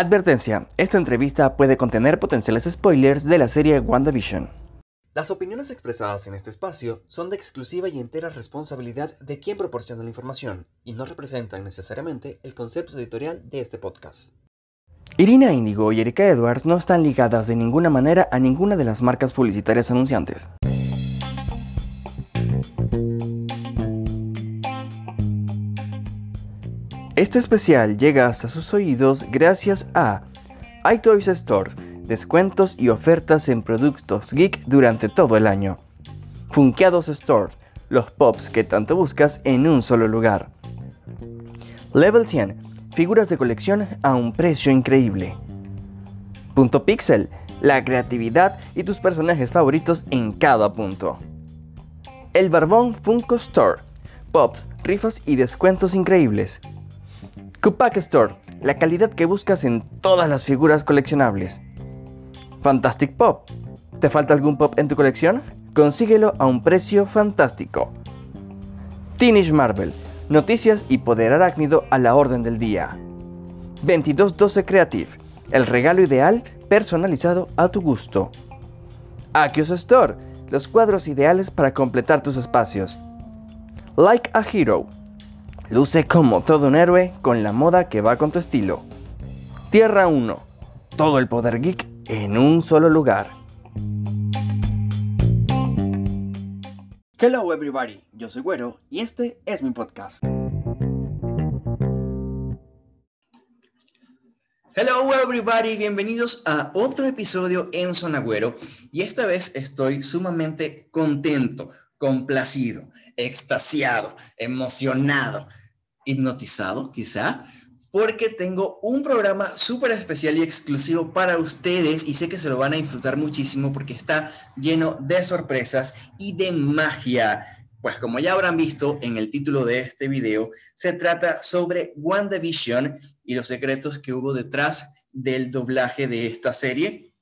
Advertencia, esta entrevista puede contener potenciales spoilers de la serie WandaVision. Las opiniones expresadas en este espacio son de exclusiva y entera responsabilidad de quien proporciona la información y no representan necesariamente el concepto editorial de este podcast. Irina Indigo y Erika Edwards no están ligadas de ninguna manera a ninguna de las marcas publicitarias anunciantes. Este especial llega hasta sus oídos gracias a iToys Store, descuentos y ofertas en productos geek durante todo el año. Funkeados Store, los pops que tanto buscas en un solo lugar. Level 100, figuras de colección a un precio increíble. Punto Pixel, la creatividad y tus personajes favoritos en cada punto. El Barbón Funko Store, pops, rifas y descuentos increíbles. Kupak Store, la calidad que buscas en todas las figuras coleccionables. Fantastic Pop, ¿te falta algún pop en tu colección? Consíguelo a un precio fantástico. Teenage Marvel, noticias y poder arácnido a la orden del día. 2212 Creative, el regalo ideal personalizado a tu gusto. Akios Store, los cuadros ideales para completar tus espacios. Like a Hero, Luce como todo un héroe con la moda que va con tu estilo. Tierra 1. Todo el poder geek en un solo lugar. Hello everybody, yo soy Güero y este es mi podcast. Hello everybody, bienvenidos a otro episodio en Sonagüero y esta vez estoy sumamente contento, complacido, extasiado, emocionado, hipnotizado quizá, porque tengo un programa súper especial y exclusivo para ustedes y sé que se lo van a disfrutar muchísimo porque está lleno de sorpresas y de magia. Pues como ya habrán visto en el título de este video, se trata sobre WandaVision y los secretos que hubo detrás del doblaje de esta serie,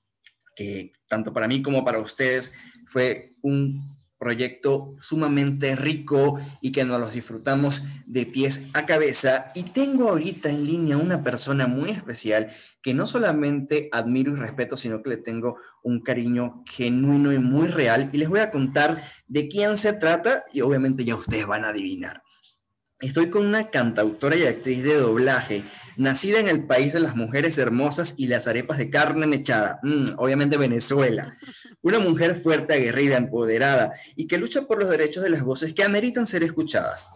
que tanto para mí como para ustedes fue un proyecto sumamente rico y que nos los disfrutamos de pies a cabeza. Y tengo ahorita en línea una persona muy especial que no solamente admiro y respeto, sino que le tengo un cariño genuino y muy real. Y les voy a contar de quién se trata y obviamente ya ustedes van a adivinar. Estoy con una cantautora y actriz de doblaje, nacida en el país de las mujeres hermosas y las arepas de carne mechada, mm, obviamente Venezuela. Una mujer fuerte, aguerrida, empoderada y que lucha por los derechos de las voces que ameritan ser escuchadas.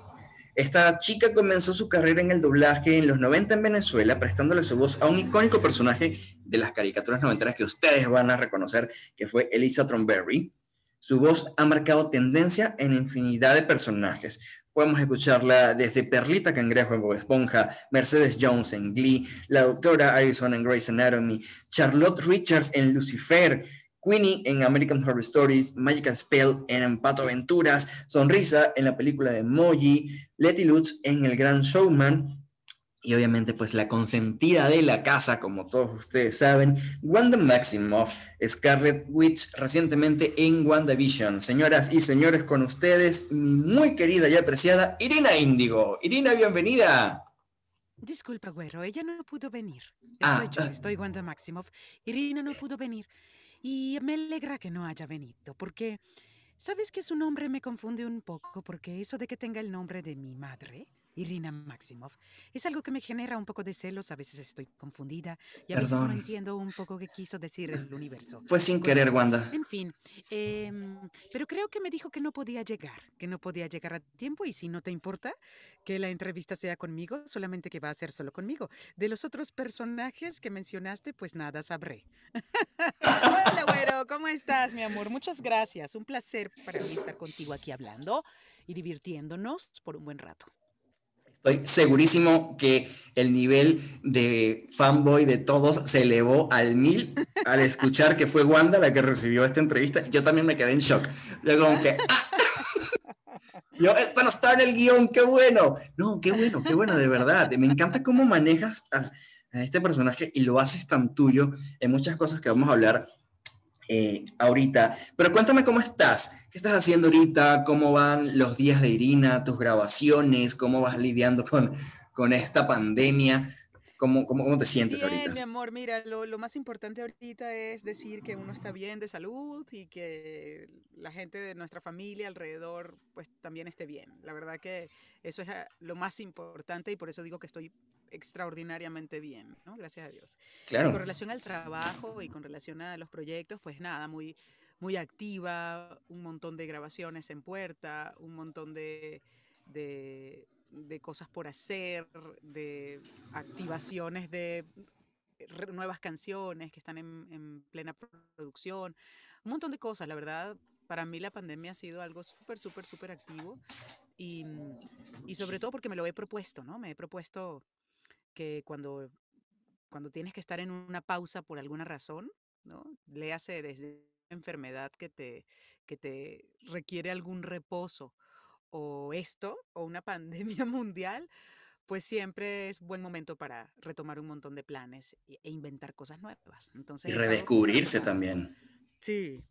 Esta chica comenzó su carrera en el doblaje en los 90 en Venezuela, prestándole su voz a un icónico personaje de las caricaturas noventeras que ustedes van a reconocer, que fue Elisa Tromberry. Su voz ha marcado tendencia en infinidad de personajes, Podemos escucharla desde Perlita Cangrejo en Bob Esponja, Mercedes Jones en Glee, la doctora Arizona en Grey's Anatomy, Charlotte Richards en Lucifer, Queenie en American Horror Stories, Magical Spell en Pato Aventuras, Sonrisa en la película de Moji, Letty Lutz en El Gran Showman, y obviamente pues la consentida de la casa, como todos ustedes saben, Wanda Maximoff, Scarlet Witch recientemente en WandaVision. Señoras y señores, con ustedes, muy querida y apreciada Irina Índigo. Irina, bienvenida. Disculpa, güero, ella no pudo venir. Ah, Estoy yo, ah. estoy Wanda Maximoff. Irina no pudo venir. Y me alegra que no haya venido, porque, ¿sabes que su nombre me confunde un poco? Porque eso de que tenga el nombre de mi madre, Irina Maximoff, es algo que me genera un poco de celos, a veces estoy confundida y a veces no entiendo un poco qué quiso decir el universo. Fue sin querer, eso. Wanda. En fin, em, pero creo que me dijo que no podía llegar, que no podía llegar a tiempo y si no te importa que la entrevista sea conmigo, solamente que va a ser solo conmigo. De los otros personajes que mencionaste, pues nada sabré. Hola, güero, ¿cómo estás, mi amor? Muchas gracias. Un placer para mí estar contigo aquí hablando y divirtiéndonos por un buen rato. Estoy segurísimo que el nivel de fanboy de todos se elevó al mil al escuchar que fue Wanda la que recibió esta entrevista. Yo también me quedé en shock. Yo como esto no está en el guion, qué bueno. No, qué bueno, qué bueno, de verdad. Me encanta cómo manejas a, a este personaje y lo haces tan tuyo en muchas cosas que vamos a hablar eh, ahorita. Pero cuéntame cómo estás. ¿Qué estás haciendo ahorita? ¿Cómo van los días de Irina, tus grabaciones? ¿Cómo vas lidiando con, con esta pandemia? ¿Cómo, cómo, cómo te sientes bien, ahorita? mi amor, mira, lo, lo, más importante ahorita es decir que uno está bien de salud y que la gente de nuestra familia alrededor pues también esté bien. La verdad que eso es ah, lo más importante y por eso digo que estoy extraordinariamente bien, ¿no? Gracias a Dios. Claro. Y con relación al trabajo y con relación a los proyectos, pues nada, muy, muy activa, un montón de grabaciones en puerta, un montón de, de, de cosas por hacer, de activaciones de nuevas canciones que están en, en, plena producción, un montón de cosas, la verdad. Para mí la pandemia ha sido algo súper, súper, súper activo y, y sobre todo porque me lo he propuesto, ¿no? Me he propuesto que cuando, cuando tienes que estar en una pausa por alguna razón, ¿no? Le hace desde enfermedad que te, que te requiere algún reposo o esto o una pandemia mundial, pues siempre es buen momento para retomar un montón de planes e inventar cosas nuevas. Entonces, y redescubrirse también. Sí.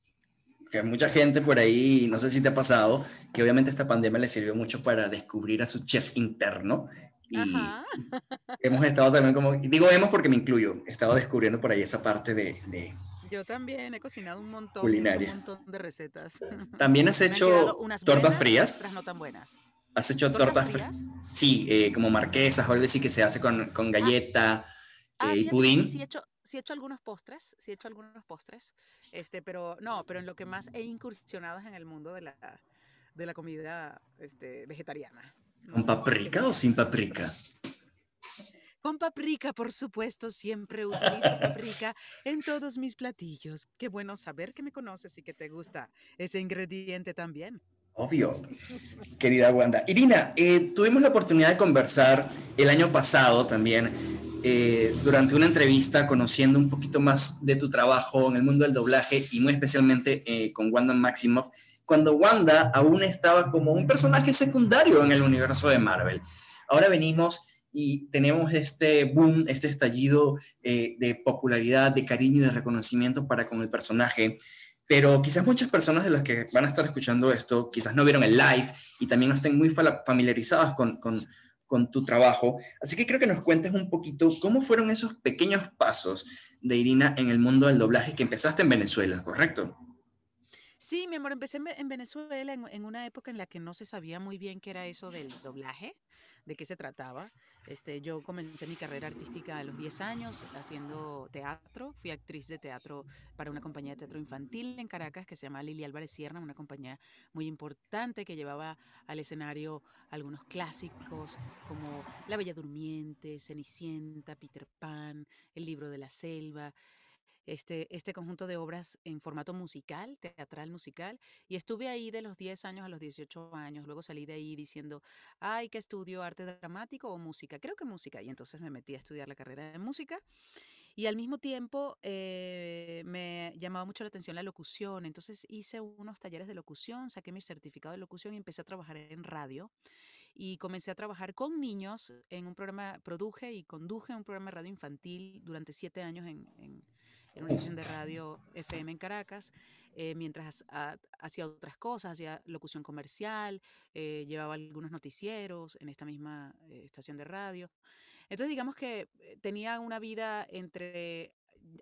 Que mucha gente por ahí, no sé si te ha pasado, que obviamente esta pandemia le sirvió mucho para descubrir a su chef interno. Y Ajá. hemos estado también como, digo hemos porque me incluyo, he estado descubriendo por ahí esa parte de, de yo también he cocinado un montón, Culinaria. un montón de recetas. ¿También has hecho unas tortas buenas, frías? Otras no tan buenas. ¿Has hecho ¿Tortas tortas frías? Sí, eh, como marquesas o algo así que se hace con, con galleta Ah, eh, y pudín. Sí, sí he hecho, sí he hecho algunos postres, sí he hecho algunos postres, este, pero no, pero en lo que más he incursionado es en el mundo de la, de la comida este, vegetariana. ¿Con paprika o sin paprika? Con paprika, por supuesto, siempre utilizo paprika en todos mis platillos. Qué bueno saber que me conoces y que te gusta ese ingrediente también. Obvio, querida Wanda. Irina, eh, tuvimos la oportunidad de conversar el año pasado también eh, durante una entrevista conociendo un poquito más de tu trabajo en el mundo del doblaje y muy especialmente eh, con Wanda Maximoff, cuando Wanda aún estaba como un personaje secundario en el universo de Marvel. Ahora venimos y tenemos este boom, este estallido de popularidad, de cariño y de reconocimiento para con el personaje. Pero quizás muchas personas de las que van a estar escuchando esto, quizás no vieron el live y también no estén muy familiarizadas con, con, tu trabajo. Así que creo que nos cuentes un poquito cómo fueron esos pequeños pasos de Irina en el mundo del doblaje que empezaste en Venezuela, ¿correcto? Sí, mi amor, empecé en Venezuela en, en, una época en la que no se sabía muy bien qué era eso del doblaje, de qué se trataba. Este, yo comencé mi carrera artística a los 10 años haciendo teatro. Fui actriz de teatro para una compañía de teatro infantil en Caracas que se llama Lili Álvarez Sierra, una compañía muy importante que llevaba al escenario algunos clásicos como La Bella Durmiente, Cenicienta, Peter Pan, El Libro de la Selva este, este conjunto de obras en formato musical, teatral musical, y estuve ahí de los 10 años a los 18 años. Luego salí de ahí diciendo, ay, que estudio arte dramático o música. Creo que música. Y entonces me metí a estudiar la carrera de música. Y al mismo tiempo eh, me llamaba mucho la atención la locución. Entonces hice unos talleres de locución, saqué mi certificado de locución y empecé a trabajar en radio y comencé a trabajar con niños en un programa, produje y conduje un programa de radio infantil durante siete años en, en, en una estación de radio FM en Caracas, eh, mientras hacía otras cosas, hacía locución comercial, eh, llevaba algunos noticieros en esta misma eh, estación de radio. Entonces digamos que tenía una vida entre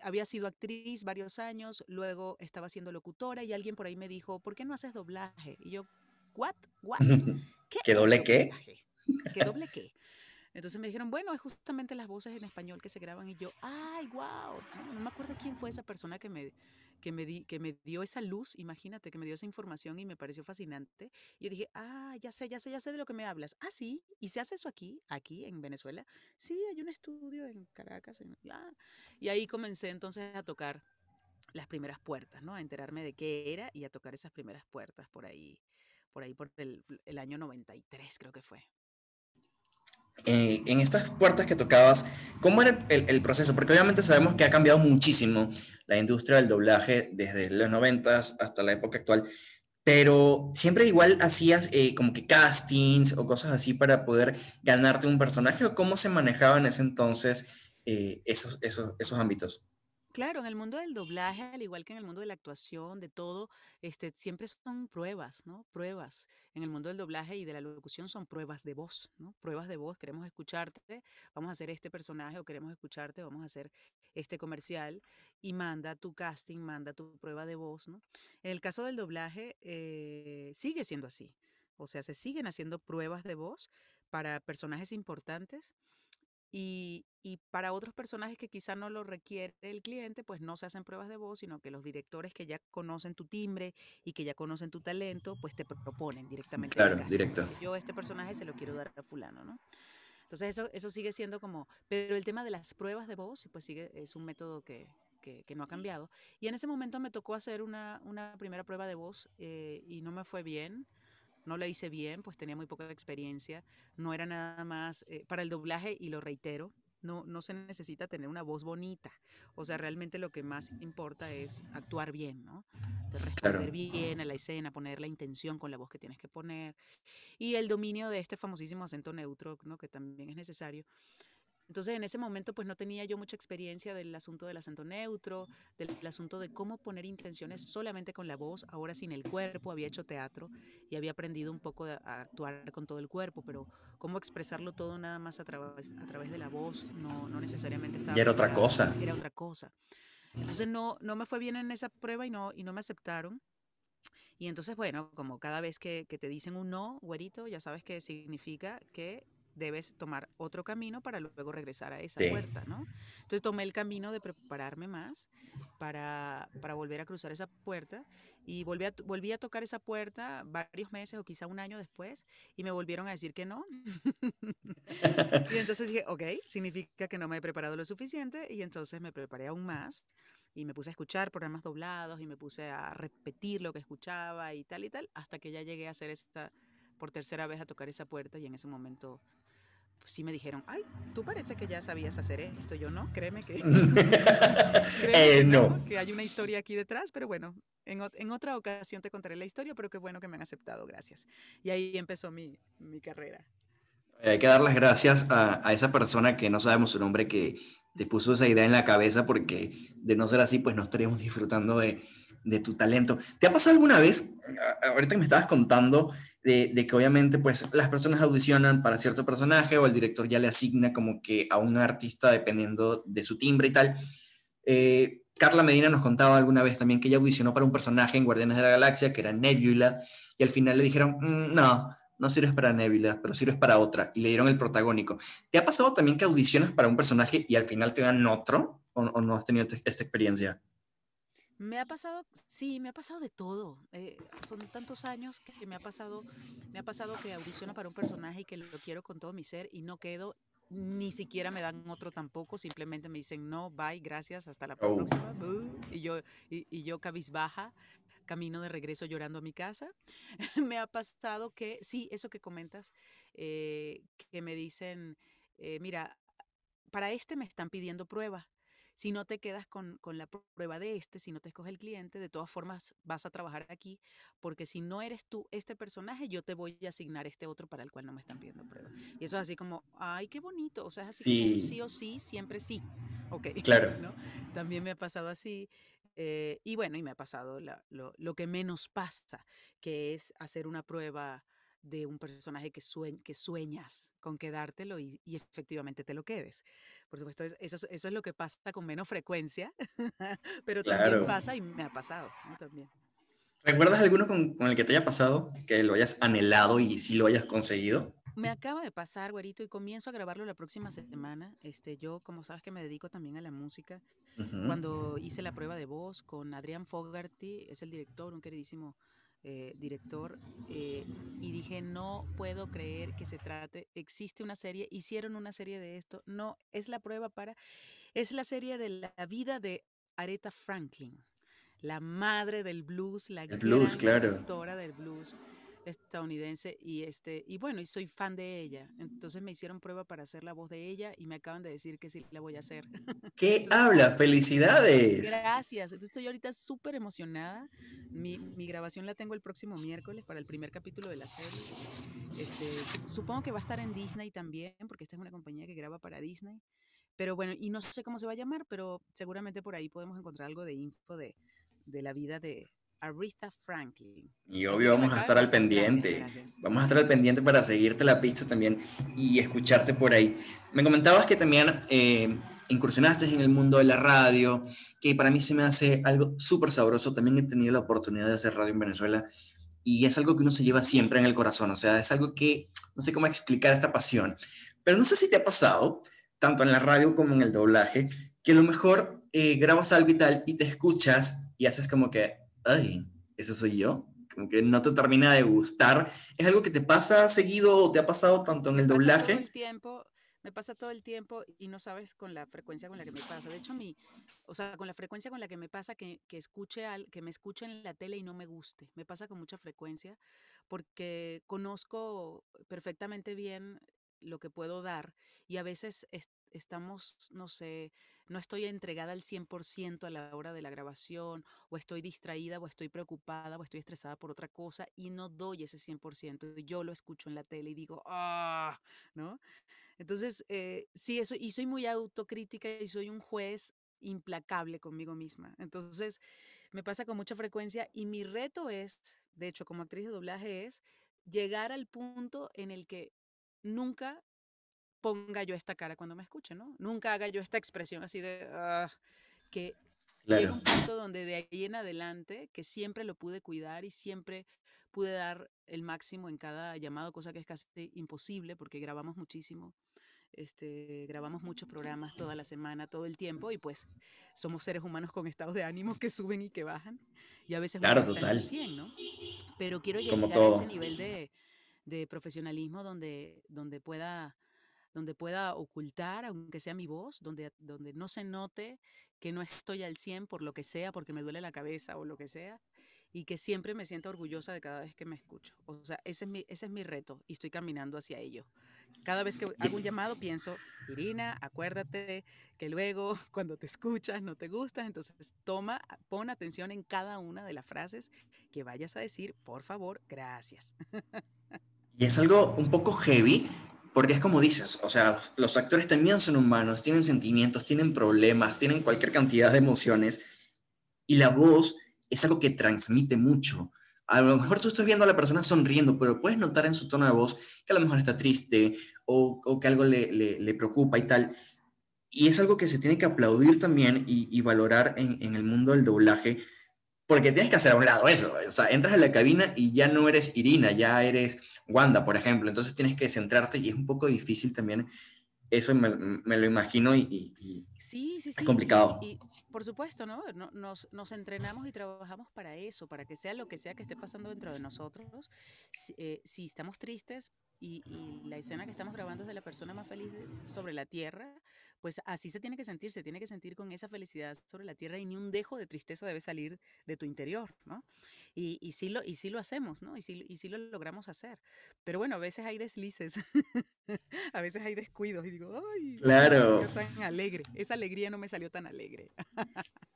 había sido actriz varios años, luego estaba siendo locutora y alguien por ahí me dijo, ¿por qué no haces doblaje? Y yo, ¿what? ¿What? ¿Qué, ¿Qué doble qué? ¿Qué doble qué? Entonces me dijeron, bueno, es justamente las voces en español que se graban y yo, ay, wow, no, no me acuerdo quién fue esa persona que me, que, me di, que me dio esa luz, imagínate, que me dio esa información y me pareció fascinante. Y yo dije, ah, ya sé, ya sé, ya sé de lo que me hablas. Ah, sí, ¿y se hace eso aquí, aquí en Venezuela? Sí, hay un estudio en Caracas. En, ah. Y ahí comencé entonces a tocar las primeras puertas, ¿no? A enterarme de qué era y a tocar esas primeras puertas por ahí, por ahí por el, el año 93 creo que fue. Eh, en estas puertas que tocabas, ¿cómo era el, proceso? Porque obviamente sabemos que ha cambiado muchísimo la industria del doblaje desde los 90 hasta la época actual, pero siempre igual hacías eh, como que castings o cosas así para poder ganarte un personaje, o cómo se manejaba en ese entonces eh, esos, esos, esos ámbitos. Claro, en el mundo del doblaje, al igual que en el mundo de la actuación, de todo, este, siempre son pruebas, ¿no? Pruebas. En el mundo del doblaje y de la locución son pruebas de voz, ¿no? Pruebas de voz, queremos escucharte, vamos a hacer este personaje o queremos escucharte, vamos a hacer este comercial y manda tu casting, manda tu prueba de voz, ¿no? En el caso del doblaje, eh, sigue siendo así. O sea, se siguen haciendo pruebas de voz para personajes importantes y, y para otros personajes que quizá no lo requiere el cliente, pues no se hacen pruebas de voz, sino que los directores que ya conocen tu timbre y que ya conocen tu talento, pues te proponen directamente. Claro, directo. Yo este personaje se lo quiero dar a fulano, ¿no? Entonces eso, eso sigue siendo como, pero el tema de las pruebas de voz, pues sigue, es un método que, que, que no ha cambiado. Y en ese momento me tocó hacer una, una primera prueba de voz eh, y no me fue bien no la hice bien, pues tenía muy poca experiencia, no era nada más eh, para el doblaje y lo reitero, no, no se necesita tener una voz bonita, o sea, realmente lo que más importa es actuar bien, ¿no? De responder bien a la escena, poner la intención con la voz que tienes que poner y el dominio de este famosísimo acento neutro, ¿no? Que también es necesario. Entonces, en ese momento, pues no tenía yo mucha experiencia del asunto del acento neutro, del asunto de cómo poner intenciones solamente con la voz, ahora sin el cuerpo, había hecho teatro y había aprendido un poco a actuar con todo el cuerpo, pero cómo expresarlo todo nada más a través, a través de la voz, no, no necesariamente estaba... Y era otra cosa. Era otra cosa. Entonces, no, no me fue bien en esa prueba y no, y no me aceptaron. Y entonces, bueno, como cada vez que, que te dicen un no, güerito, ya sabes que significa que debes tomar otro camino para luego regresar a esa puerta, ¿no? Entonces tomé el camino de prepararme más para, para volver a cruzar esa puerta y volví a, volví a tocar esa puerta varios meses o quizá un año después y me volvieron a decir que no. y entonces dije, ok, significa que no me he preparado lo suficiente y entonces me preparé aún más y me puse a escuchar programas doblados y me puse a repetir lo que escuchaba y tal y tal hasta que ya llegué a hacer esta por tercera vez a tocar esa puerta y en ese momento sí me dijeron, ay, tú parece que ya sabías hacer esto. Yo no, créeme que, eh, no. que hay una historia aquí detrás, pero bueno, en, en, otra ocasión te contaré la historia, pero qué bueno que me han aceptado, gracias. Y ahí empezó mi, mi carrera. Hay que dar las gracias a, a, esa persona que no sabemos su nombre que te puso esa idea en la cabeza porque de no ser así, pues no estaríamos disfrutando de, de tu talento. ¿Te ha pasado alguna vez, ahorita que me estabas contando, de, que obviamente pues las personas audicionan para cierto personaje o el director ya le asigna como que a un artista dependiendo de su timbre y tal? Eh, Carla Medina nos contaba alguna vez también que ella audicionó para un personaje en Guardianes de la Galaxia, que era Nebula, y al final le dijeron, mm, no, no sirves para Nebula, pero sirves para otra, y le dieron el protagónico. ¿Te ha pasado también que audicionas para un personaje y al final te dan otro? ¿O, o no has tenido esta experiencia? Me ha pasado, sí, me ha pasado de todo. Eh, son tantos años que me ha pasado, me ha pasado que audiciono para un personaje y que lo quiero con todo mi ser y no quedo, ni siquiera me dan otro tampoco, simplemente me dicen no, bye, gracias, hasta la Oh. próxima. Y yo, y, y yo cabizbaja, camino de regreso llorando a mi casa. me ha pasado que, sí, eso que comentas, eh, que me dicen, eh, mira, para este me están pidiendo prueba. Si no te quedas con, con, la prueba de este, si no te escoge el cliente, de todas formas vas a trabajar aquí, porque si no eres tú este personaje, yo te voy a asignar este otro para el cual no me están pidiendo prueba. Y eso es así como, ay, qué bonito, o sea, es así sí. como sí o sí, siempre sí. Ok. Claro. ¿no? También me ha pasado así. Eh, y bueno, y me ha pasado la, lo, lo, que menos pasa, que es hacer una prueba de un personaje que, sue que sueñas con quedártelo y, y, efectivamente te lo quedes. Por supuesto, eso, eso es lo que pasa con menos frecuencia, pero claro. también pasa y me ha pasado ¿no? también. ¿Recuerdas alguno con, con, el que te haya pasado, que lo hayas anhelado y si lo hayas conseguido? Me acaba de pasar, güerito, y comienzo a grabarlo la próxima semana. Este, yo, como sabes que me dedico también a la música, uh -huh. cuando hice la prueba de voz con Adrián Fogarty, es el director, un queridísimo eh, director, eh, y dije, no puedo creer que se trate, existe una serie, hicieron una serie de esto, no, es la prueba para, es la serie de la vida de Aretha Franklin, la madre del blues, la blues, claro. del blues estadounidense y este y bueno y soy fan de ella. Entonces me hicieron prueba para hacer la voz de ella y me acaban de decir que sí la voy a hacer. Qué entonces, habla felicidades gracias. Entonces estoy ahorita súper emocionada. Mi, mi, grabación la tengo el próximo miércoles para el primer capítulo de la serie. Este, supongo que va a estar en Disney también porque esta es una compañía que graba para Disney. Pero bueno, y no sé cómo se va a llamar, pero seguramente por ahí podemos encontrar algo de info de, de la vida de Aretha Franklin. Y obvio vamos a estar al pendiente. Vamos a estar al pendiente para seguirte la pista también y escucharte por ahí. Me comentabas que también eh, incursionaste en el mundo de la radio, que para mí se me hace algo súper sabroso. También he tenido la oportunidad de hacer radio en Venezuela y es algo que uno se lleva siempre en el corazón. O sea, es algo que no sé cómo explicar esta pasión. Pero no sé si te ha pasado, tanto en la radio como en el doblaje, que a lo mejor eh, grabas algo y tal y te escuchas y haces como que, ay, ese soy yo. Como que no te termina de gustar. ¿Es algo que te pasa seguido o te ha pasado tanto en el doblaje? Todo el tiempo me pasa todo el tiempo y no sabes con la frecuencia con la que me pasa. De hecho, mi, o sea, con la frecuencia con la que me pasa que, que escuche al, que me escuche en la tele y no me guste. Me pasa con mucha frecuencia porque conozco perfectamente bien lo que puedo dar y a veces estamos, no sé, no estoy entregada al 100% a la hora de la grabación o estoy distraída o estoy preocupada o estoy estresada por otra cosa y no doy ese 100%. Yo lo escucho en la tele y digo, ah, ¿no? Entonces, eh, sí, eso, y soy muy autocrítica y soy un juez implacable conmigo misma. Entonces, me pasa con mucha frecuencia y mi reto es, de hecho, como actriz de doblaje, es llegar al punto en el que nunca ponga yo esta cara cuando me escuche, ¿no? Nunca haga yo esta expresión así de, ah", que claro. un punto donde de ahí en adelante, que siempre lo pude cuidar y siempre pude dar el máximo en cada llamado, cosa que es casi imposible porque grabamos muchísimo. Este, grabamos muchos programas toda la semana, todo el tiempo, y pues somos seres humanos con estados de ánimo que suben y que bajan, y a veces claro, total. 100, ¿no? Pero quiero llegar a ese nivel de, de, profesionalismo donde, donde, pueda, donde pueda ocultar, aunque sea mi voz, donde, donde no se note que no estoy al 100 por lo que sea, porque me duele la cabeza o lo que sea, y que siempre me siento orgullosa de cada vez que me escucho. O sea, ese es mi, ese es mi reto y estoy caminando hacia ello. Cada vez que hago un llamado pienso, Irina, acuérdate que luego cuando te escuchas no te gusta, entonces toma, pon atención en cada una de las frases que vayas a decir, por favor, gracias. Y es algo un poco heavy, porque es como dices, o sea, los actores también son humanos, tienen sentimientos, tienen problemas, tienen cualquier cantidad de emociones, y la voz es algo que transmite mucho. A lo mejor tú estás viendo a la persona sonriendo, pero puedes notar en su tono de voz que a lo mejor está triste o, que algo le, preocupa y tal. Y es algo que se tiene que aplaudir también y, valorar en, en, el mundo del doblaje, porque tienes que hacer a un lado eso. O sea, entras a la cabina y ya no eres Irina, ya eres Wanda, por ejemplo. Entonces tienes que centrarte y es un poco difícil también eso me, lo imagino y, sí, sí, sí. es complicado. Y, por supuesto, ¿no? Nos, nos, entrenamos y trabajamos para eso, para que sea lo que sea que esté pasando dentro de nosotros. Si, eh, estamos tristes y, la escena que estamos grabando es de la persona más feliz sobre la tierra, pues así se tiene que sentir, se tiene que sentir con esa felicidad sobre la tierra y ni un dejo de tristeza debe salir de tu interior, ¿no? Y, y, sí, lo, y sí lo hacemos, ¿no? Y sí, y sí lo logramos hacer. Pero bueno, a veces hay deslices, a veces hay descuidos y digo, ay, claro. no tan alegre, esa alegría no me salió tan alegre.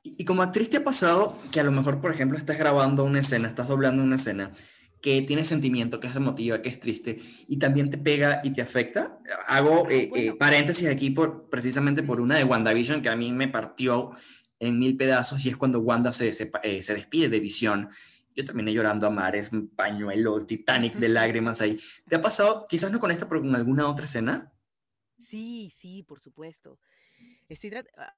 y, y como actriz te ha pasado que a lo mejor, por ejemplo, estás grabando una escena, estás doblando una escena que tiene sentimiento, que es emotiva, que es triste, y también te pega y te afecta. Hago eh, eh, paréntesis aquí por, precisamente por una de WandaVision que a mí me partió en mil pedazos, y es cuando Wanda se, se, eh, se despide de Visión. Yo terminé llorando a mares, un pañuelo, Titanic de lágrimas ahí. ¿Te ha pasado, quizás no con esta, pero con alguna otra escena? Sí, sí, por supuesto. Estoy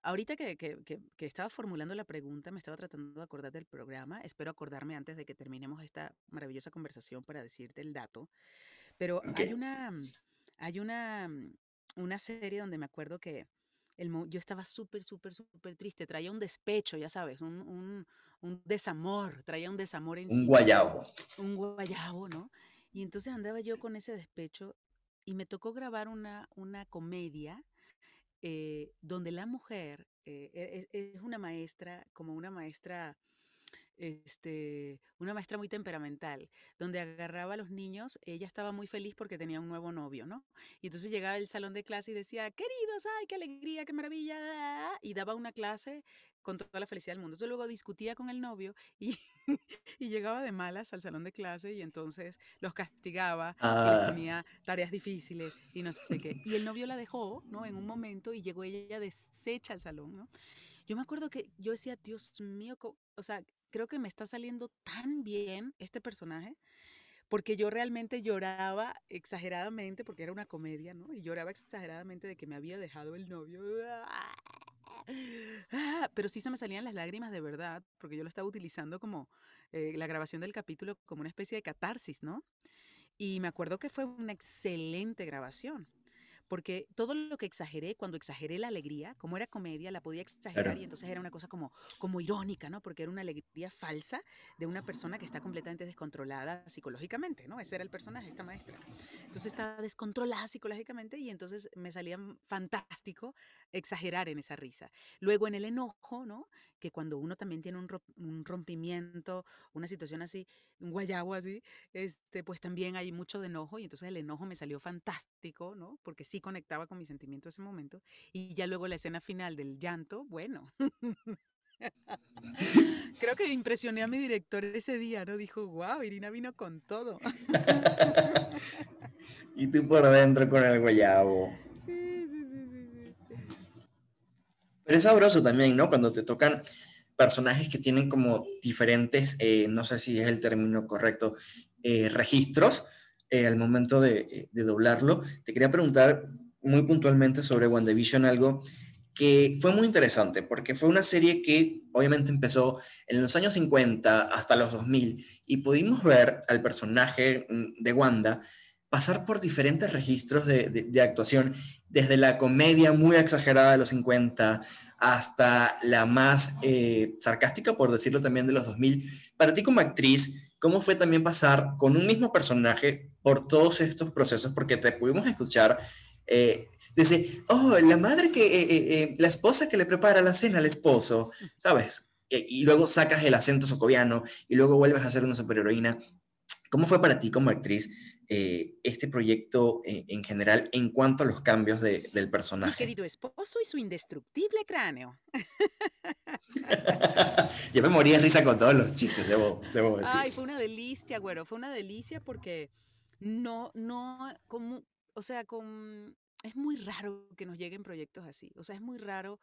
ahorita que, que, que, estaba formulando la pregunta, me estaba tratando de acordar del programa. Espero acordarme antes de que terminemos esta maravillosa conversación para decirte el dato. Pero hay una, hay una, una serie donde me acuerdo que el, yo estaba súper, súper, súper triste. Traía un despecho, ya sabes, un, un, un desamor. Traía un desamor en Un guayabo. Un guayabo, ¿no? Y entonces andaba yo con ese despecho y me tocó grabar una, una comedia eh, donde la mujer eh, e, e, es, una maestra, como una maestra, este, una maestra muy temperamental, donde agarraba a los niños, ella estaba muy feliz porque tenía un nuevo novio, ¿no? Y entonces llegaba al salón de clase y decía, queridos, ay, qué alegría, qué maravilla, y daba una clase con toda la felicidad del mundo. Entonces luego discutía con el novio y, y llegaba de malas al salón de clase y entonces los castigaba y les Ah, ponía tareas difíciles y no sé qué. Y el novio la dejó, ¿no? En un momento y llegó ella deshecha al salón, ¿no? Yo me acuerdo que yo decía, Dios mío, o sea, creo que me está saliendo tan bien este personaje porque yo realmente lloraba exageradamente, porque era una comedia, ¿no? Y lloraba exageradamente de que me había dejado el novio. Ah, Pero sí se me salían las lágrimas de verdad, porque yo lo estaba utilizando como eh, la grabación del capítulo como una especie de catarsis, ¿no? Y me acuerdo que fue una excelente grabación porque todo lo que exageré, cuando exageré la alegría, como era comedia, la podía exagerar claro. y entonces era una cosa como, como irónica, ¿no? Porque era una alegría falsa de una persona que está completamente descontrolada psicológicamente, ¿no? Ese era el personaje, esta maestra. Entonces estaba descontrolada psicológicamente y entonces me salía fantástico exagerar en esa risa. Luego en el enojo, ¿no? Que cuando uno también tiene un, ro- un rompimiento, una situación así, un guayabo así, este, pues también hay mucho de enojo y entonces el enojo me salió fantástico, ¿no? Porque sí conectaba con mi sentimiento ese momento. Y ya luego la escena final del llanto, bueno, creo que impresioné a mi director ese día, ¿no? Dijo, wow, Irina vino con todo. Y tú por dentro con el guayabo. Pero es sabroso también, ¿no? Cuando te tocan personajes que tienen como diferentes, eh, no sé si es el término correcto, eh, registros eh, al momento de, eh, de doblarlo. Te quería preguntar muy puntualmente sobre WandaVision, algo que fue muy interesante, porque fue una serie que obviamente empezó en los años 50 hasta los 2000 y pudimos ver al personaje mm, de Wanda pasar por diferentes registros de, actuación, desde la comedia muy exagerada de los 50 hasta la más eh, sarcástica, por decirlo también, de los 2000. Para ti como actriz, ¿cómo fue también pasar con un mismo personaje por todos estos procesos? Porque te pudimos escuchar eh, desde, oh, la madre que, eh, eh, la esposa que le prepara la cena al esposo, ¿sabes? E- y luego sacas el acento socoviano y luego vuelves a ser una superheroína. ¿Cómo fue para ti como actriz eh, este proyecto eh, en general en cuanto a los cambios de- del Mi personaje? querido esposo y su indestructible cráneo. Yo me moría de risa con todos los chistes, debo, debo decir. Ay, fue una delicia, güero, fue una delicia porque no, no, como, o sea, con, es muy raro que nos lleguen proyectos así, o sea, es muy raro,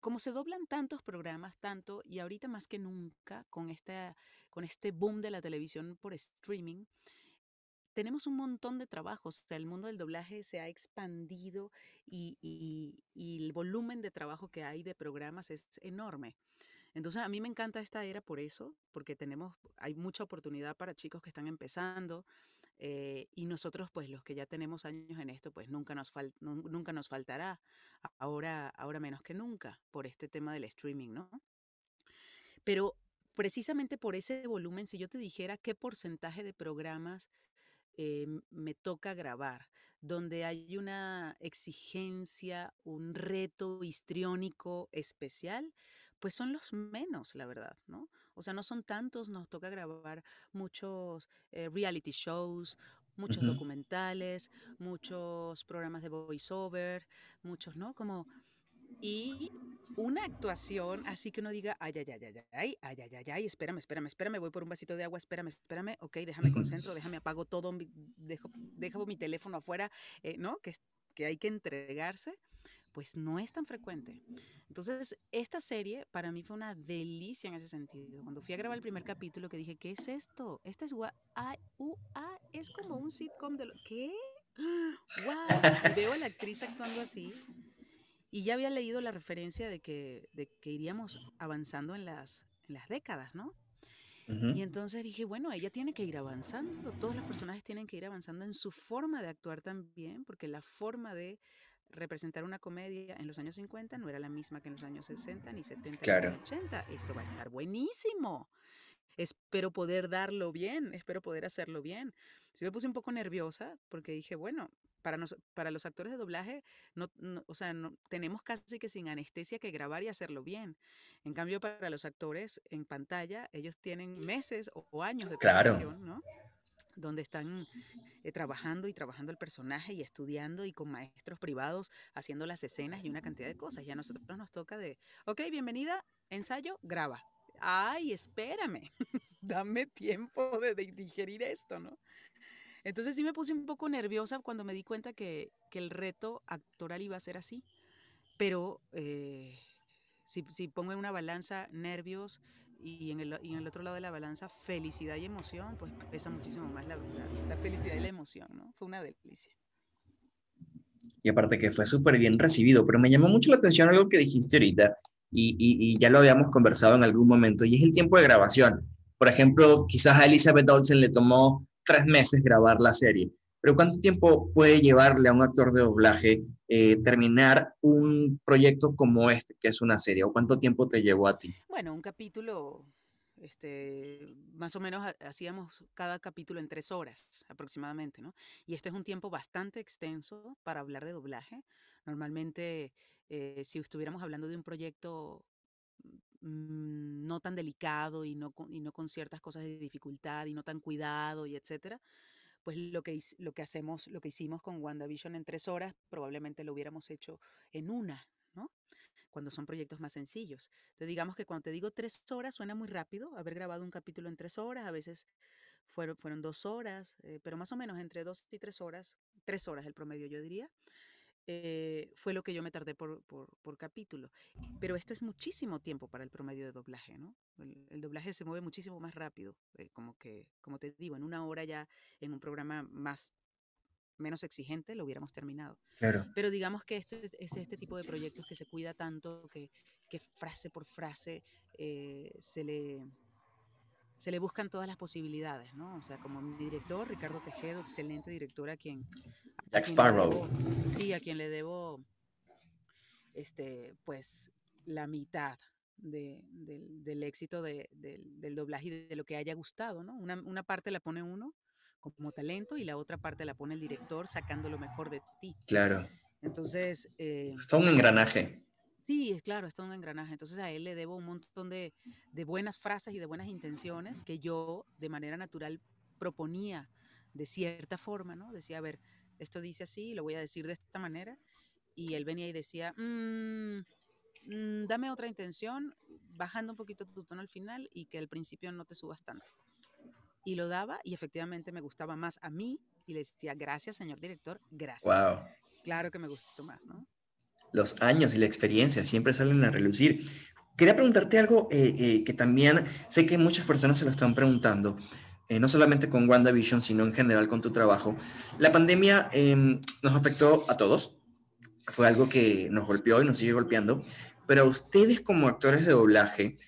como se doblan tantos programas, tanto, y ahorita más que nunca, con esta, con este boom de la televisión por streaming, tenemos un montón de trabajos, o sea, el mundo del doblaje se ha expandido y, y- y el volumen de trabajo que hay de programas es enorme. Entonces, a mí me encanta esta era por eso, porque tenemos, hay mucha oportunidad para chicos que están empezando eh, y nosotros, pues los que ya tenemos años en esto, pues nunca nos, fal- nu- nunca nos faltará, ahora, ahora menos que nunca, por este tema del streaming, ¿no? Pero precisamente por ese volumen, si yo te dijera qué porcentaje de programas eh, me toca grabar, donde hay una exigencia, un reto histriónico especial, pues son los menos, la verdad, ¿no? O sea, no son tantos, nos toca grabar muchos eh, reality shows, muchos documentales, muchos programas de voiceover, muchos, ¿no? Como, y una actuación así que uno diga, ay, ay, ay, ay, ay, ay, ay, ay, ay, espérame, espérame, espérame, voy por un vasito de agua, espérame, espérame, ok, déjame concentro, déjame apago todo, dejo, dejo mi teléfono afuera, eh, ¿no? Que, que hay que entregarse, pues no es tan frecuente. Entonces, esta serie para mí fue una delicia en ese sentido. Cuando fui a grabar el primer capítulo, que dije, ¿qué es esto? Esta es gua- A- U- A, es como un sitcom de lo... ¿Qué? ¡Wow! Y veo a la actriz actuando así y ya había leído la referencia de que, de que iríamos avanzando en las, en las décadas, ¿no? Y entonces dije, bueno, ella tiene que ir avanzando, todos los personajes tienen que ir avanzando en su forma de actuar también, porque la forma de representar una comedia en los años 50 no era la misma que en los años 60, ni 70, Claro. ni 80. Esto va a estar buenísimo. Espero poder darlo bien, espero poder hacerlo bien. Sí me puse un poco nerviosa porque dije, bueno, para, nos- para los actores de doblaje, no, no- o sea, no, tenemos casi que sin anestesia que grabar y hacerlo bien. En cambio, para los actores en pantalla, ellos tienen meses o, o años de Claro. preparación, ¿no? donde están eh, trabajando y trabajando el personaje y estudiando y con maestros privados haciendo las escenas y una cantidad de cosas. Y a nosotros nos toca de, ok, bienvenida, ensayo, graba. Ay, espérame, dame tiempo de, digerir esto, ¿no? Entonces sí me puse un poco nerviosa cuando me di cuenta que, que el reto actoral iba a ser así. Pero eh, si, si pongo en una balanza nervios, y en, el, y en el otro lado de la balanza felicidad y emoción, pues pesa muchísimo más la, la, felicidad y la emoción, ¿no? Fue una delicia. Y aparte que fue súper bien recibido, pero me llamó mucho la atención algo que dijiste ahorita, y, y, ya lo habíamos conversado en algún momento, y es el tiempo de grabación. Por ejemplo, quizás a Elizabeth Olsen le tomó tres meses grabar la serie, pero ¿cuánto tiempo puede llevarle a un actor de doblaje eh, terminar un proyecto como este, que es una serie? ¿O cuánto tiempo te llevó a ti? Bueno, un capítulo, este, más o menos hacíamos cada capítulo en tres horas aproximadamente, ¿no? Y este es un tiempo bastante extenso para hablar de doblaje. Normalmente, eh, si estuviéramos hablando de un proyecto mm, no tan delicado y no, con ciertas cosas de dificultad y no tan cuidado y etcétera, pues lo que, lo que hacemos, lo que hicimos con WandaVision en tres horas, probablemente lo hubiéramos hecho en una, ¿no? Cuando son proyectos más sencillos. Entonces, digamos que cuando te digo tres horas, suena muy rápido, haber grabado un capítulo en tres horas, a veces fueron, fueron dos horas, eh, pero más o menos entre dos y tres horas, tres horas el promedio, yo diría. Eh, fue lo que yo me tardé por, por, capítulo. Pero esto es muchísimo tiempo para el promedio de doblaje, ¿no? El, doblaje se mueve muchísimo más rápido, eh, como que, como te digo, en una hora ya en un programa más menos exigente lo hubiéramos terminado. Claro. Pero digamos que este es este tipo de proyectos que se cuida tanto, que, que frase por frase eh, se le se le buscan todas las posibilidades, ¿no? O sea, como mi director, Ricardo Tejedo, excelente director a quien... Jack Sparrow. sí, a quien le debo, este, pues, la mitad del éxito del doblaje y de lo que haya gustado, ¿no? Una, una parte la pone uno como talento y la otra parte la pone el director sacando lo mejor de ti. Claro. Entonces... Eh, Está un engranaje. Sí, es claro, es todo un engranaje. Entonces a él le debo un montón de, buenas frases y de buenas intenciones que yo de manera natural proponía de cierta forma, ¿no? Decía, a ver, esto dice así, lo voy a decir de esta manera. Y él venía y decía, mm, mm, dame otra intención, bajando un poquito tu tono al final y que al principio no te subas tanto. Y lo daba y efectivamente me gustaba más a mí y le decía, gracias, señor director, gracias. Wow. Claro que me gustó más, ¿no? Los años y la experiencia siempre salen a relucir. Quería preguntarte algo eh, eh, que también sé que muchas personas se lo están preguntando, eh, no solamente con WandaVision, sino en general con tu trabajo. La pandemia em, nos afectó a todos, fue algo que nos golpeó y nos sigue golpeando, pero a ustedes como actores de doblaje,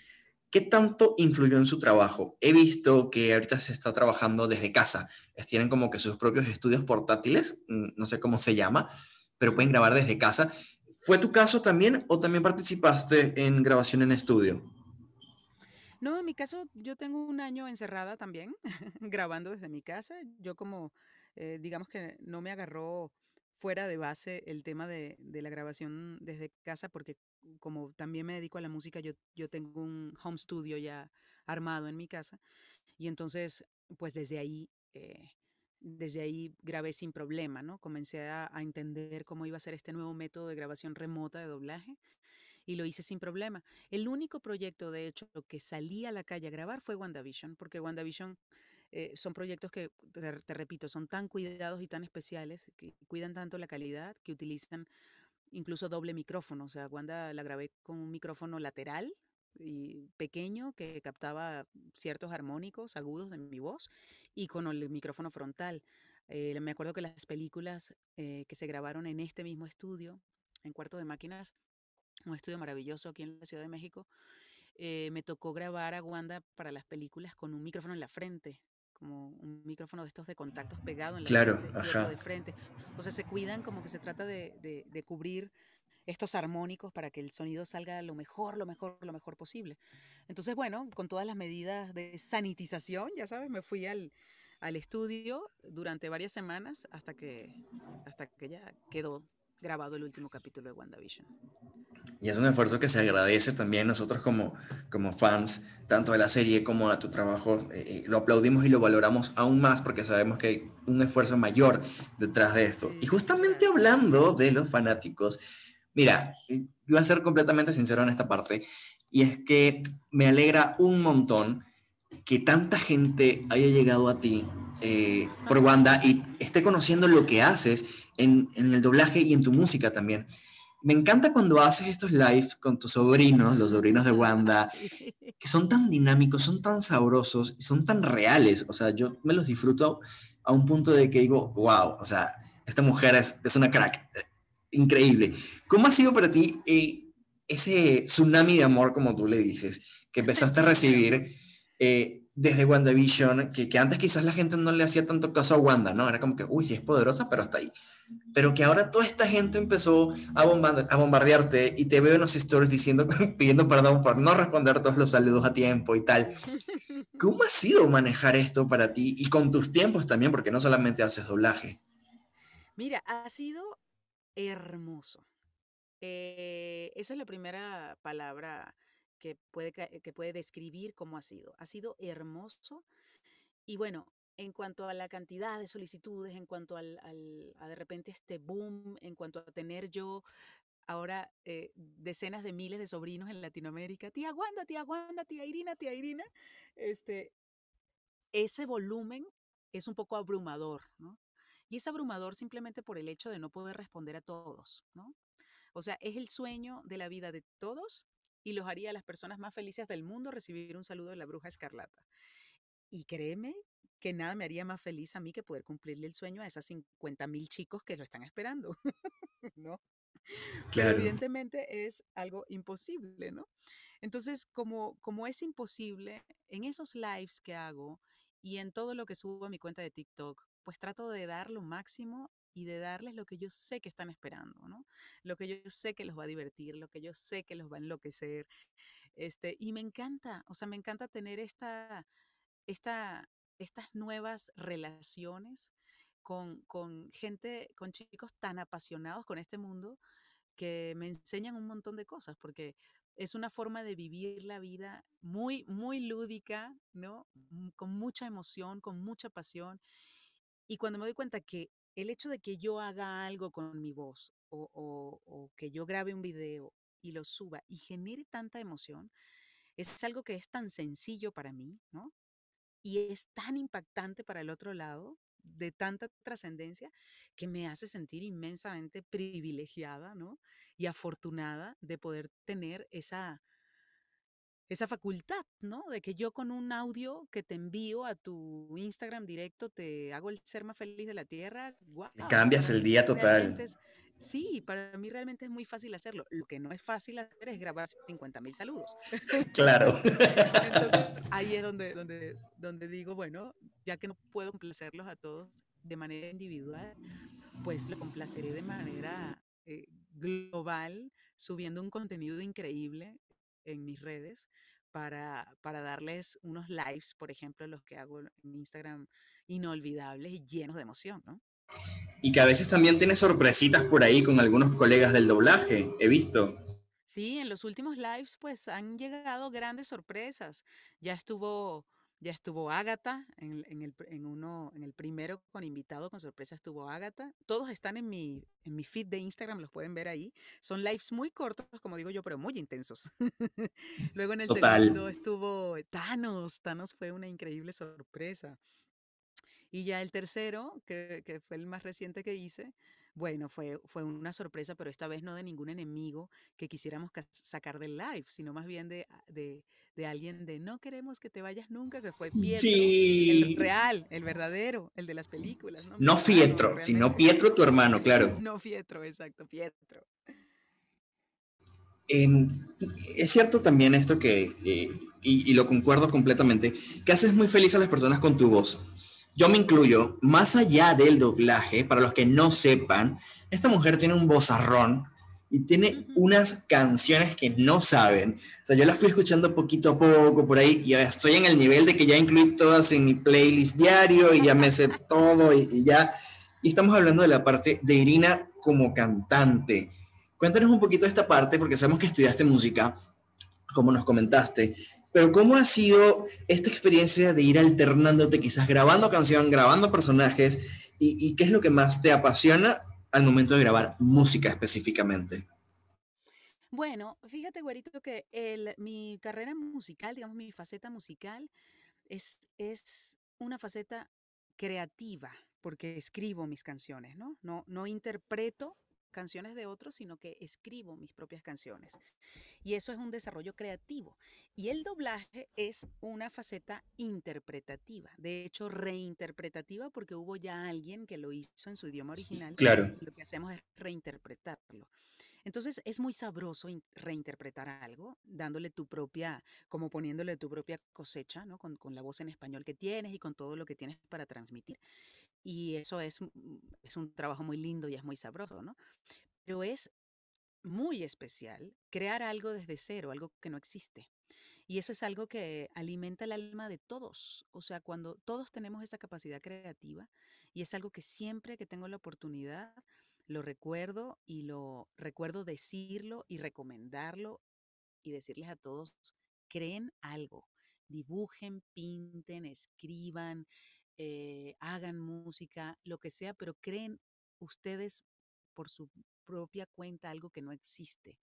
¿qué tanto influyó en su trabajo? He visto que ahorita se está trabajando desde casa, tienen como que sus propios estudios portátiles, mm, no sé cómo se llama, pero pueden grabar desde casa. ¿Fue tu caso también o también participaste en grabación en estudio? No, en mi caso yo tengo un año encerrada también, grabando desde mi casa. Yo como, eh, digamos que no me agarró fuera de base el tema de, la grabación desde casa, porque como también me dedico a la música, yo, tengo un home studio ya armado en mi casa. Y entonces, pues desde ahí eh, desde ahí grabé sin problema, ¿no? Comencé a, entender cómo iba a ser este nuevo método de grabación remota de doblaje y lo hice sin problema. El único proyecto, de hecho, que salí a la calle a grabar fue WandaVision, porque WandaVision eh, son proyectos que, te, repito, son tan cuidados y tan especiales, que cuidan tanto la calidad, que utilizan incluso doble micrófono. O sea, Wanda la grabé con un micrófono lateral y pequeño que captaba ciertos armónicos agudos de mi voz y con el micrófono frontal. Eh, me acuerdo que las películas eh, que se grabaron en este mismo estudio, en Cuarto de Máquinas, un estudio maravilloso aquí en la Ciudad de México, eh, me tocó grabar a Wanda para las películas con un micrófono en la frente, como un micrófono de estos de contactos pegado en la claro, frente de frente. O sea, se cuidan como que se trata de, de cubrir estos armónicos para que el sonido salga lo mejor, lo mejor, lo mejor posible. Entonces, bueno, con todas las medidas de sanitización, ya sabes, me fui al, estudio durante varias semanas hasta que, hasta que ya quedó grabado el último capítulo de WandaVision. Y es un esfuerzo que se agradece también nosotros como, como fans, tanto de la serie como de tu trabajo. Eh, eh, lo aplaudimos y lo valoramos aún más porque sabemos que hay un esfuerzo mayor detrás de esto. Y justamente hablando de los fanáticos, mira, voy a ser completamente sincero en esta parte, y es que me alegra un montón que tanta gente haya llegado a ti eh, por Wanda y esté conociendo lo que haces en, en, el doblaje y en tu música también. Me encanta cuando haces estos live con tus sobrinos, los sobrinos de Wanda, que son tan dinámicos, son tan sabrosos y son tan reales. O sea, yo me los disfruto a un punto de que digo, wow, o sea, esta mujer es, es una crack. Increíble. ¿Cómo ha sido para ti eh, ese tsunami de amor, como tú le dices, que empezaste a recibir eh, desde WandaVision, que, que antes quizás la gente no le hacía tanto caso a Wanda, ¿no? Era como que, uy, sí es poderosa, pero hasta ahí. Pero que ahora toda esta gente empezó a, a bombardearte y te veo en los stories diciendo, pidiendo perdón por no responder todos los saludos a tiempo y tal. ¿Cómo ha sido manejar esto para ti y con tus tiempos también, porque no solamente haces doblaje? Mira, ha sido hermoso. Eh, esa es la primera palabra que puede, que puede describir cómo ha sido. Ha sido hermoso. Y bueno, en cuanto a la cantidad de solicitudes, en cuanto al, a de repente este boom, en cuanto a tener yo ahora eh, decenas de miles de sobrinos en Latinoamérica, tía Wanda, tía Wanda, tía Irina, tía Irina, este, ese volumen es un poco abrumador, ¿no? Y es abrumador simplemente por el hecho de no poder responder a todos, ¿no? O sea, es el sueño de la vida de todos y los haría a las personas más felices del mundo recibir un saludo de la bruja escarlata. Y créeme que nada me haría más feliz a mí que poder cumplirle el sueño a esas 50 mil chicos que lo están esperando, ¿no? Claro. Pero evidentemente es algo imposible, ¿no? Entonces, como, como es imposible, en esos lives que hago y en todo lo que subo a mi cuenta de TikTok, pues trato de dar lo máximo y de darles lo que yo sé que están esperando, ¿no? Lo que yo sé que los va a divertir, lo que yo sé que los va a enloquecer. Este, y me encanta, o sea, me encanta tener esta, esta, estas nuevas relaciones con, con gente, con chicos tan apasionados con este mundo que me enseñan un montón de cosas, porque es una forma de vivir la vida muy, muy lúdica, ¿no? Con mucha emoción, con mucha pasión. Y cuando me doy cuenta que el hecho de que yo haga algo con mi voz o, que yo grabe un video y lo suba y genere tanta emoción, es algo que es tan sencillo para mí, ¿no? Y es tan impactante para el otro lado, de tanta trascendencia, que me hace sentir inmensamente privilegiada, ¿no? Y afortunada de poder tener esa, esa facultad, ¿no? De que yo con un audio que te envío a tu Instagram directo te hago el ser más feliz de la tierra. Wow, Cambias el día total. sí, para mí realmente es muy fácil hacerlo. Lo que no es fácil hacer es grabar 50 mil saludos. Claro. Entonces ahí es donde, donde, donde digo, bueno, ya que no puedo complacerlos a todos de manera individual, pues lo complaceré de manera eh, global, subiendo un contenido increíble en mis redes para, para darles unos lives, por ejemplo, los que hago en Instagram, inolvidables y llenos de emoción, ¿no? Y que a veces también tienes sorpresitas por ahí con algunos colegas del doblaje, he visto. Sí, en los últimos lives pues han llegado grandes sorpresas. Ya estuvo ya estuvo Ágata, en, el, en, uno, en el primero con invitado, con sorpresa estuvo Ágata. Todos están en mi, en mi feed de Instagram, los pueden ver ahí. Son lives muy cortos, como digo yo, pero muy intensos. Luego en el segundo estuvo Thanos. Thanos fue una increíble sorpresa. Y ya el tercero, que, que fue el más reciente que hice, bueno, fue, fue una sorpresa, pero esta vez no de ningún enemigo que quisiéramos sacar del live, sino más bien de, de, de, alguien de no queremos que te vayas nunca, que fue Pietro, sí. el real, el verdadero, el de las películas. No, no Pietro, sino Pietro tu hermano, claro. No Pietro, exacto, Pietro. Eh, es cierto también esto que, eh, y, y lo concuerdo completamente, que haces muy feliz a las personas con tu voz yo me incluyo, más allá del doblaje, para los que no sepan, esta mujer tiene un vozarrón y tiene unas canciones que no saben. O sea, yo las fui escuchando poquito a poco por ahí y estoy en el nivel de que ya incluí todas en mi playlist diario y ya me sé todo y, y ya. Y estamos hablando de la parte de Irina como cantante. Cuéntanos un poquito de esta parte, porque sabemos que estudiaste música, como nos comentaste, pero ¿cómo ha sido esta experiencia de ir alternándote, quizás grabando canción, grabando personajes, y, qué es lo que más te apasiona al momento de grabar música específicamente? Bueno, fíjate, güerito, que mi carrera musical, digamos, mi faceta musical, es, es una faceta creativa, porque escribo mis canciones, ¿no? No, no interpreto canciones de otros, sino que escribo mis propias canciones. Y eso es un desarrollo creativo. Y el doblaje es una faceta interpretativa, de hecho reinterpretativa porque hubo ya alguien que lo hizo en su idioma original. Claro. Lo que hacemos es reinterpretarlo. Entonces es muy sabroso reinterpretar algo, dándole tu propia, como poniéndole tu propia cosecha, ¿no? Con, con, la voz en español que tienes y con todo lo que tienes para transmitir. Y eso es, es un trabajo muy lindo y es muy sabroso, ¿no? Pero es muy especial crear algo desde cero, algo que no existe. Y eso es algo que alimenta el alma de todos. O sea, cuando todos tenemos esa capacidad creativa, y es algo que siempre que tengo la oportunidad, lo recuerdo y lo recuerdo decirlo y recomendarlo y decirles a todos, creen algo, dibujen, pinten, escriban, eh, hagan música, lo que sea, pero creen ustedes por su propia cuenta algo que no existe,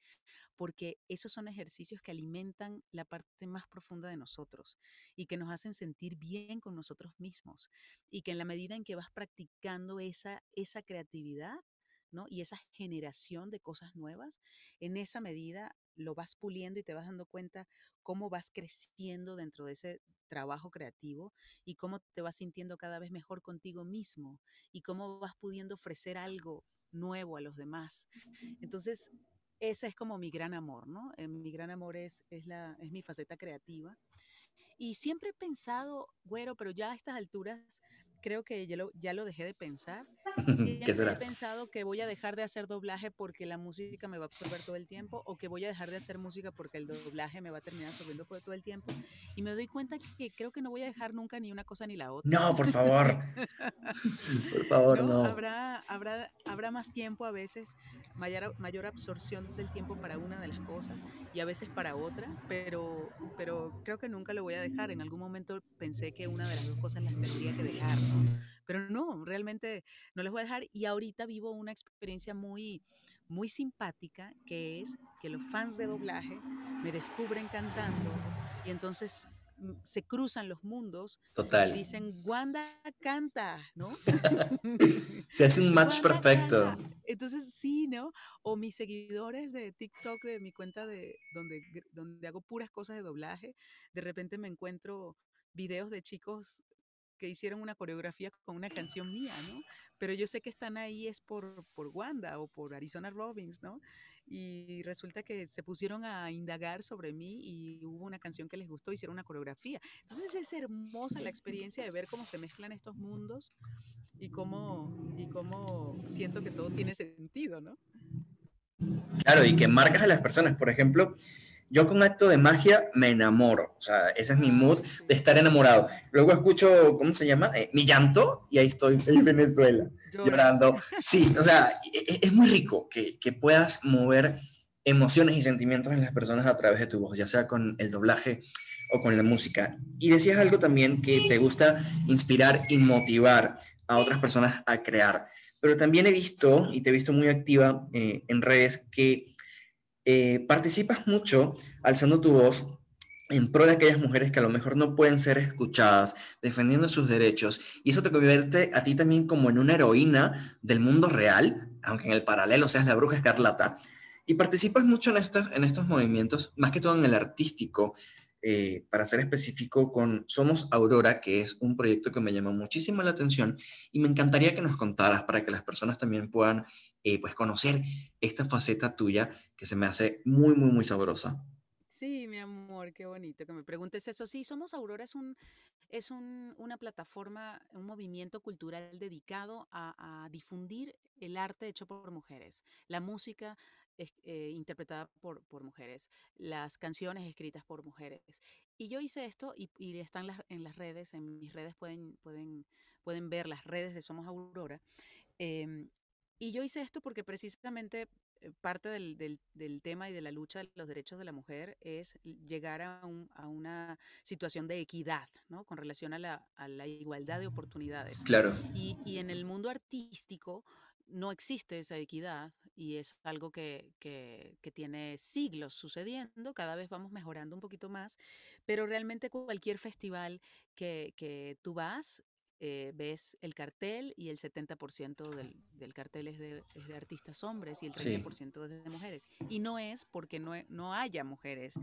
porque esos son ejercicios que alimentan la parte más profunda de nosotros y que nos hacen sentir bien con nosotros mismos y que en la medida en que vas practicando esa, esa creatividad, y esa generación de cosas nuevas, en esa medida lo vas puliendo y te vas dando cuenta cómo vas creciendo dentro de ese trabajo creativo y cómo te vas sintiendo cada vez mejor contigo mismo y cómo vas pudiendo ofrecer algo nuevo a los demás. Entonces, ese es como mi gran amor, ¿no? Eh, mi gran amor es, es, la, es mi faceta creativa. Y siempre he pensado, güero, pero ya a estas alturas creo que ya lo, ya lo dejé de pensar. Siempre he pensado que voy a dejar de hacer doblaje porque la música me va a absorber todo el tiempo o que voy a dejar de hacer música porque el doblaje me va a terminar absorbiendo todo el tiempo. Y me doy cuenta que creo que no voy a dejar nunca ni una cosa ni la otra. No, por favor. por favor, no. Habrá, habrá, habrá más tiempo a veces, mayor, mayor absorción del tiempo para una de las cosas y a veces para otra, pero, pero creo que nunca lo voy a dejar. En algún momento pensé que una de las dos cosas las tendría que dejar. Pero no, realmente no les voy a dejar. Y ahorita vivo una experiencia muy, muy simpática, que es que los fans de doblaje me descubren cantando y entonces mm, se cruzan los mundos Total. y dicen, Wanda canta, ¿no? se hace un match perfecto. Entonces, sí, ¿no? O mis seguidores de TikTok, de mi cuenta de donde, donde hago puras cosas de doblaje, de repente me encuentro videos de chicos que hicieron una coreografía con una canción mía, ¿no? Pero yo sé que están ahí es por, por Wanda o por Arizona Robbins, ¿no? Y resulta que se pusieron a indagar sobre mí y hubo una canción que les gustó, hicieron una coreografía. Entonces es hermosa la experiencia de ver cómo se mezclan estos mundos y cómo, y cómo siento que todo tiene sentido, ¿no? Claro, y que marcas a las personas. Por ejemplo, yo con acto de magia me enamoro. O sea, ese es mi mood de estar enamorado. Luego escucho, ¿cómo se llama? Eh, mi llanto y ahí estoy en Venezuela llorando. Sí, o sea, e, e, es, muy rico que, que, puedas mover emociones y sentimientos en las personas a través de tu voz, ya sea con el doblaje o con la música. Y decías algo también que te gusta inspirar y motivar a otras personas a crear. Pero también he visto, y te he visto muy activa eh, en redes, que eh, participas mucho alzando tu voz en pro de aquellas mujeres que a lo mejor no pueden ser escuchadas, defendiendo sus derechos, y eso te convierte a ti también como en una heroína del mundo real, aunque en el paralelo seas la bruja escarlata, y participas mucho en estos, en estos movimientos, más que todo en el artístico, eh, para ser específico, con Somos Aurora, que es un proyecto que me llamó muchísimo la atención y me encantaría que nos contaras para que las personas también puedan eh, pues conocer esta faceta tuya que se me hace muy, muy, muy sabrosa. Sí, mi amor, qué bonito que me preguntes eso. Sí, Somos Aurora es, un, es un, una plataforma, un movimiento cultural dedicado a, a difundir el arte hecho por mujeres, la música eh, interpretada por, por, mujeres, las canciones escritas por mujeres. Y yo hice esto y, y están las, en las redes, en mis redes pueden, pueden, pueden ver las redes de Somos Aurora. Eh, y yo hice esto porque precisamente eh, parte del, del, del, tema y de la lucha de los derechos de la mujer es llegar a, un, a una situación de equidad, ¿no? Con relación a la, a la igualdad de oportunidades. Claro. Y, y, en el mundo artístico no existe esa equidad y es algo que, que, que, tiene siglos sucediendo, cada vez vamos mejorando un poquito más, pero realmente cualquier festival que, que tú vas eh, ves el cartel y el 70% del, del, cartel es de, es de, artistas hombres y el 30% sí. es de mujeres. Y no es porque no, no haya mujeres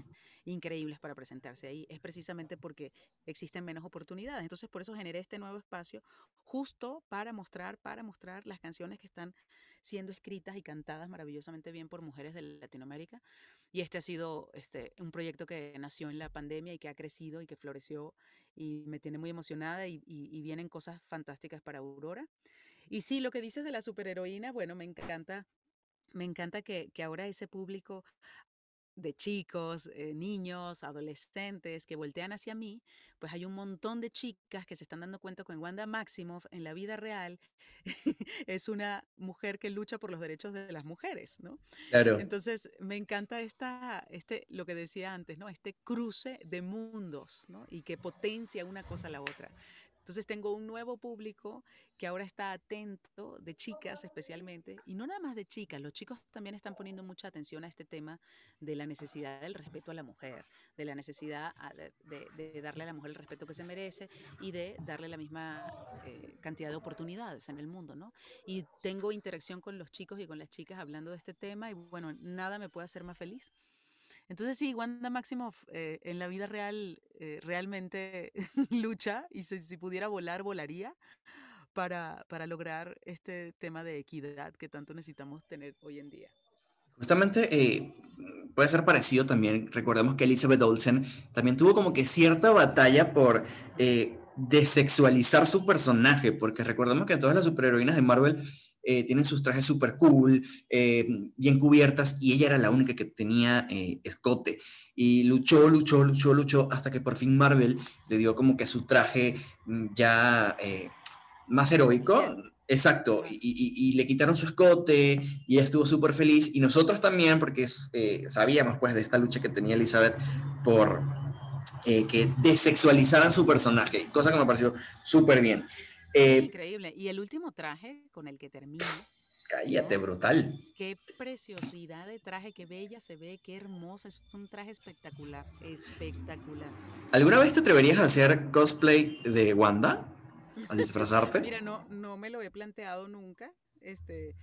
increíbles para presentarse ahí, es precisamente porque existen menos oportunidades. Entonces, por eso generé este nuevo espacio justo para mostrar, para mostrar las canciones que están siendo escritas y cantadas maravillosamente bien por mujeres de Latinoamérica. Y este ha sido este, un proyecto que nació en la pandemia y que ha crecido y que floreció y me tiene muy emocionada y, vienen cosas fantásticas para Aurora. Y sí, lo que dices de la superheroína, bueno, me encanta me encanta que, que, ahora ese público de chicos, eh, niños, adolescentes que voltean hacia mí, pues hay un montón de chicas que se están dando cuenta que Wanda Maximoff en la vida real es una mujer que lucha por los derechos de las mujeres, ¿no? Claro. Entonces, me encanta esta, este, lo que decía antes, ¿no? Este cruce de mundos, ¿no? Y que potencia una cosa a la otra. Entonces tengo un nuevo público que ahora está atento, de chicas especialmente, y no nada más de chicas, los chicos también están poniendo mucha atención a este tema de la necesidad del respeto a la mujer, de la necesidad de, de, de darle a la mujer el respeto que se merece y de darle la misma eh, cantidad de oportunidades en el mundo, ¿no? Y tengo interacción con los chicos y con las chicas hablando de este tema y bueno, nada me puede hacer más feliz. Entonces sí, Wanda Maximoff eh, en la vida real eh, realmente lucha y si, si, pudiera volar, volaría para, para lograr este tema de equidad que tanto necesitamos tener hoy en día. Justamente eh, puede ser parecido también, recordemos que Elizabeth Olsen también tuvo como que cierta batalla por eh, desexualizar su personaje, porque recordemos que todas las superheroínas de Marvel eh, tienen sus trajes súper cool, eh, bien cubiertas, y ella era la única que tenía eh, escote. Y luchó, luchó, luchó, luchó, hasta que por fin Marvel le dio como que su traje mm, ya eh, más heroico. Exacto, y, y, y, le quitaron su escote y ella estuvo súper feliz. Y nosotros también, porque sabíamos pues de esta lucha que tenía Elizabeth por que desexualizaran su personaje, cosa que me pareció súper bien. Eh, Increíble. Y el último traje con el que termino. Cállate, ¿no? brutal. Qué preciosidad de traje, qué bella se ve, qué hermosa. Es un traje espectacular, espectacular. ¿Alguna vez te atreverías a hacer cosplay de Wanda? ¿A disfrazarte? Mira, no, no me lo he planteado nunca. Este,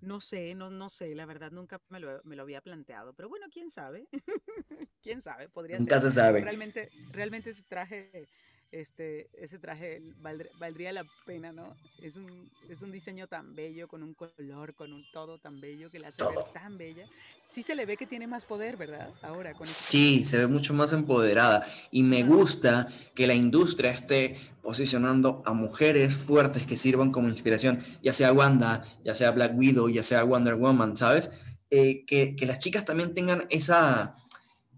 no sé, no, no sé, la verdad nunca me lo, me lo había planteado. Pero bueno, quién sabe. quién sabe, podría nunca ser. se sabe. Realmente, realmente ese traje este, ese traje valdría, valdría la pena, ¿no? Es un, es un diseño tan bello, con un color, con un todo tan bello, que la hace ver tan bella. Sí se le ve que tiene más poder, ¿verdad? Ahora. Con sí, se ve mucho más empoderada. Y me gusta que la industria esté posicionando a mujeres fuertes que sirvan como inspiración, ya sea Wanda, ya sea Black Widow, ya sea Wonder Woman, ¿sabes? Eh, que, que las chicas también tengan esa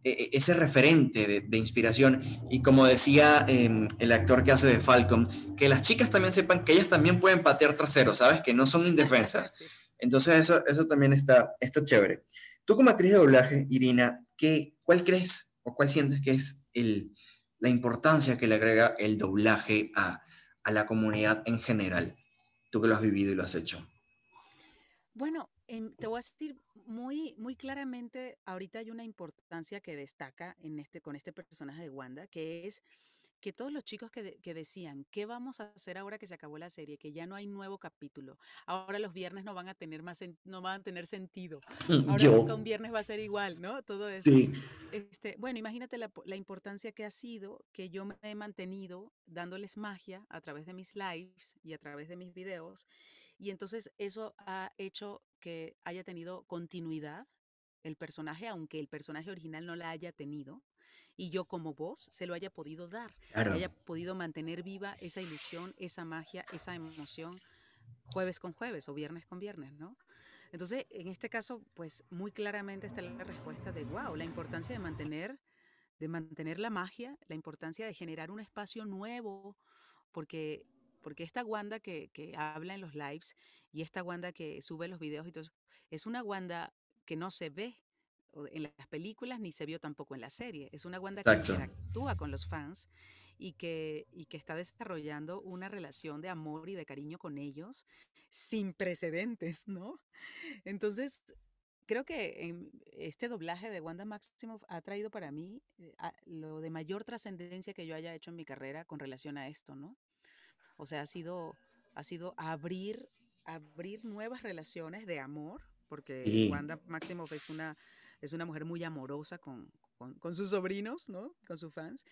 ese referente de, de, inspiración. Y como decía eh, el actor que hace de Falcon, que las chicas también sepan que ellas también pueden patear trasero, ¿sabes? Que no son indefensas. Entonces eso, eso también está, está chévere. Tú como actriz de doblaje, Irina, ¿qué, ¿cuál crees o cuál sientes que es el, la importancia que le agrega el doblaje a, a la comunidad en general? Tú que lo has vivido y lo has hecho. Bueno, te voy a decir muy, muy claramente, ahorita hay una importancia que destaca en este, con este personaje de Wanda, que es que todos los chicos que, de, que, decían, ¿qué vamos a hacer ahora que se acabó la serie? Que ya no hay nuevo capítulo. Ahora los viernes no van a tener más, no van a tener sentido. Ahora nunca un viernes va a ser igual, ¿no? Todo eso. Sí. Este, bueno, imagínate la, la, importancia que ha sido que yo me he mantenido dándoles magia a través de mis lives y a través de mis videos. Y entonces eso ha hecho que haya tenido continuidad el personaje, aunque el personaje original no la haya tenido, y yo como voz se lo haya podido dar, claro. haya podido mantener viva esa ilusión, esa magia, esa emoción jueves con jueves o viernes con viernes, ¿no? Entonces, en este caso, pues muy claramente está la respuesta de, wow, la importancia de mantener, de mantener la magia, la importancia de generar un espacio nuevo, porque porque esta Wanda que, que habla en los lives y esta Wanda que sube los videos y todo, es una Wanda que no se ve en las películas ni se vio tampoco en la serie. Es una Wanda que interactúa con los fans y que, y que está desarrollando una relación de amor y de cariño con ellos sin precedentes, ¿no? Entonces, creo que este doblaje de Wanda Maximoff ha traído para mí eh, lo de mayor trascendencia que yo haya hecho en mi carrera con relación a esto, ¿no? O sea, ha sido, ha sido abrir, abrir nuevas relaciones de amor, porque Wanda Maximoff es una, es una mujer muy amorosa con, con, sus sobrinos, ¿no? Con sus fans.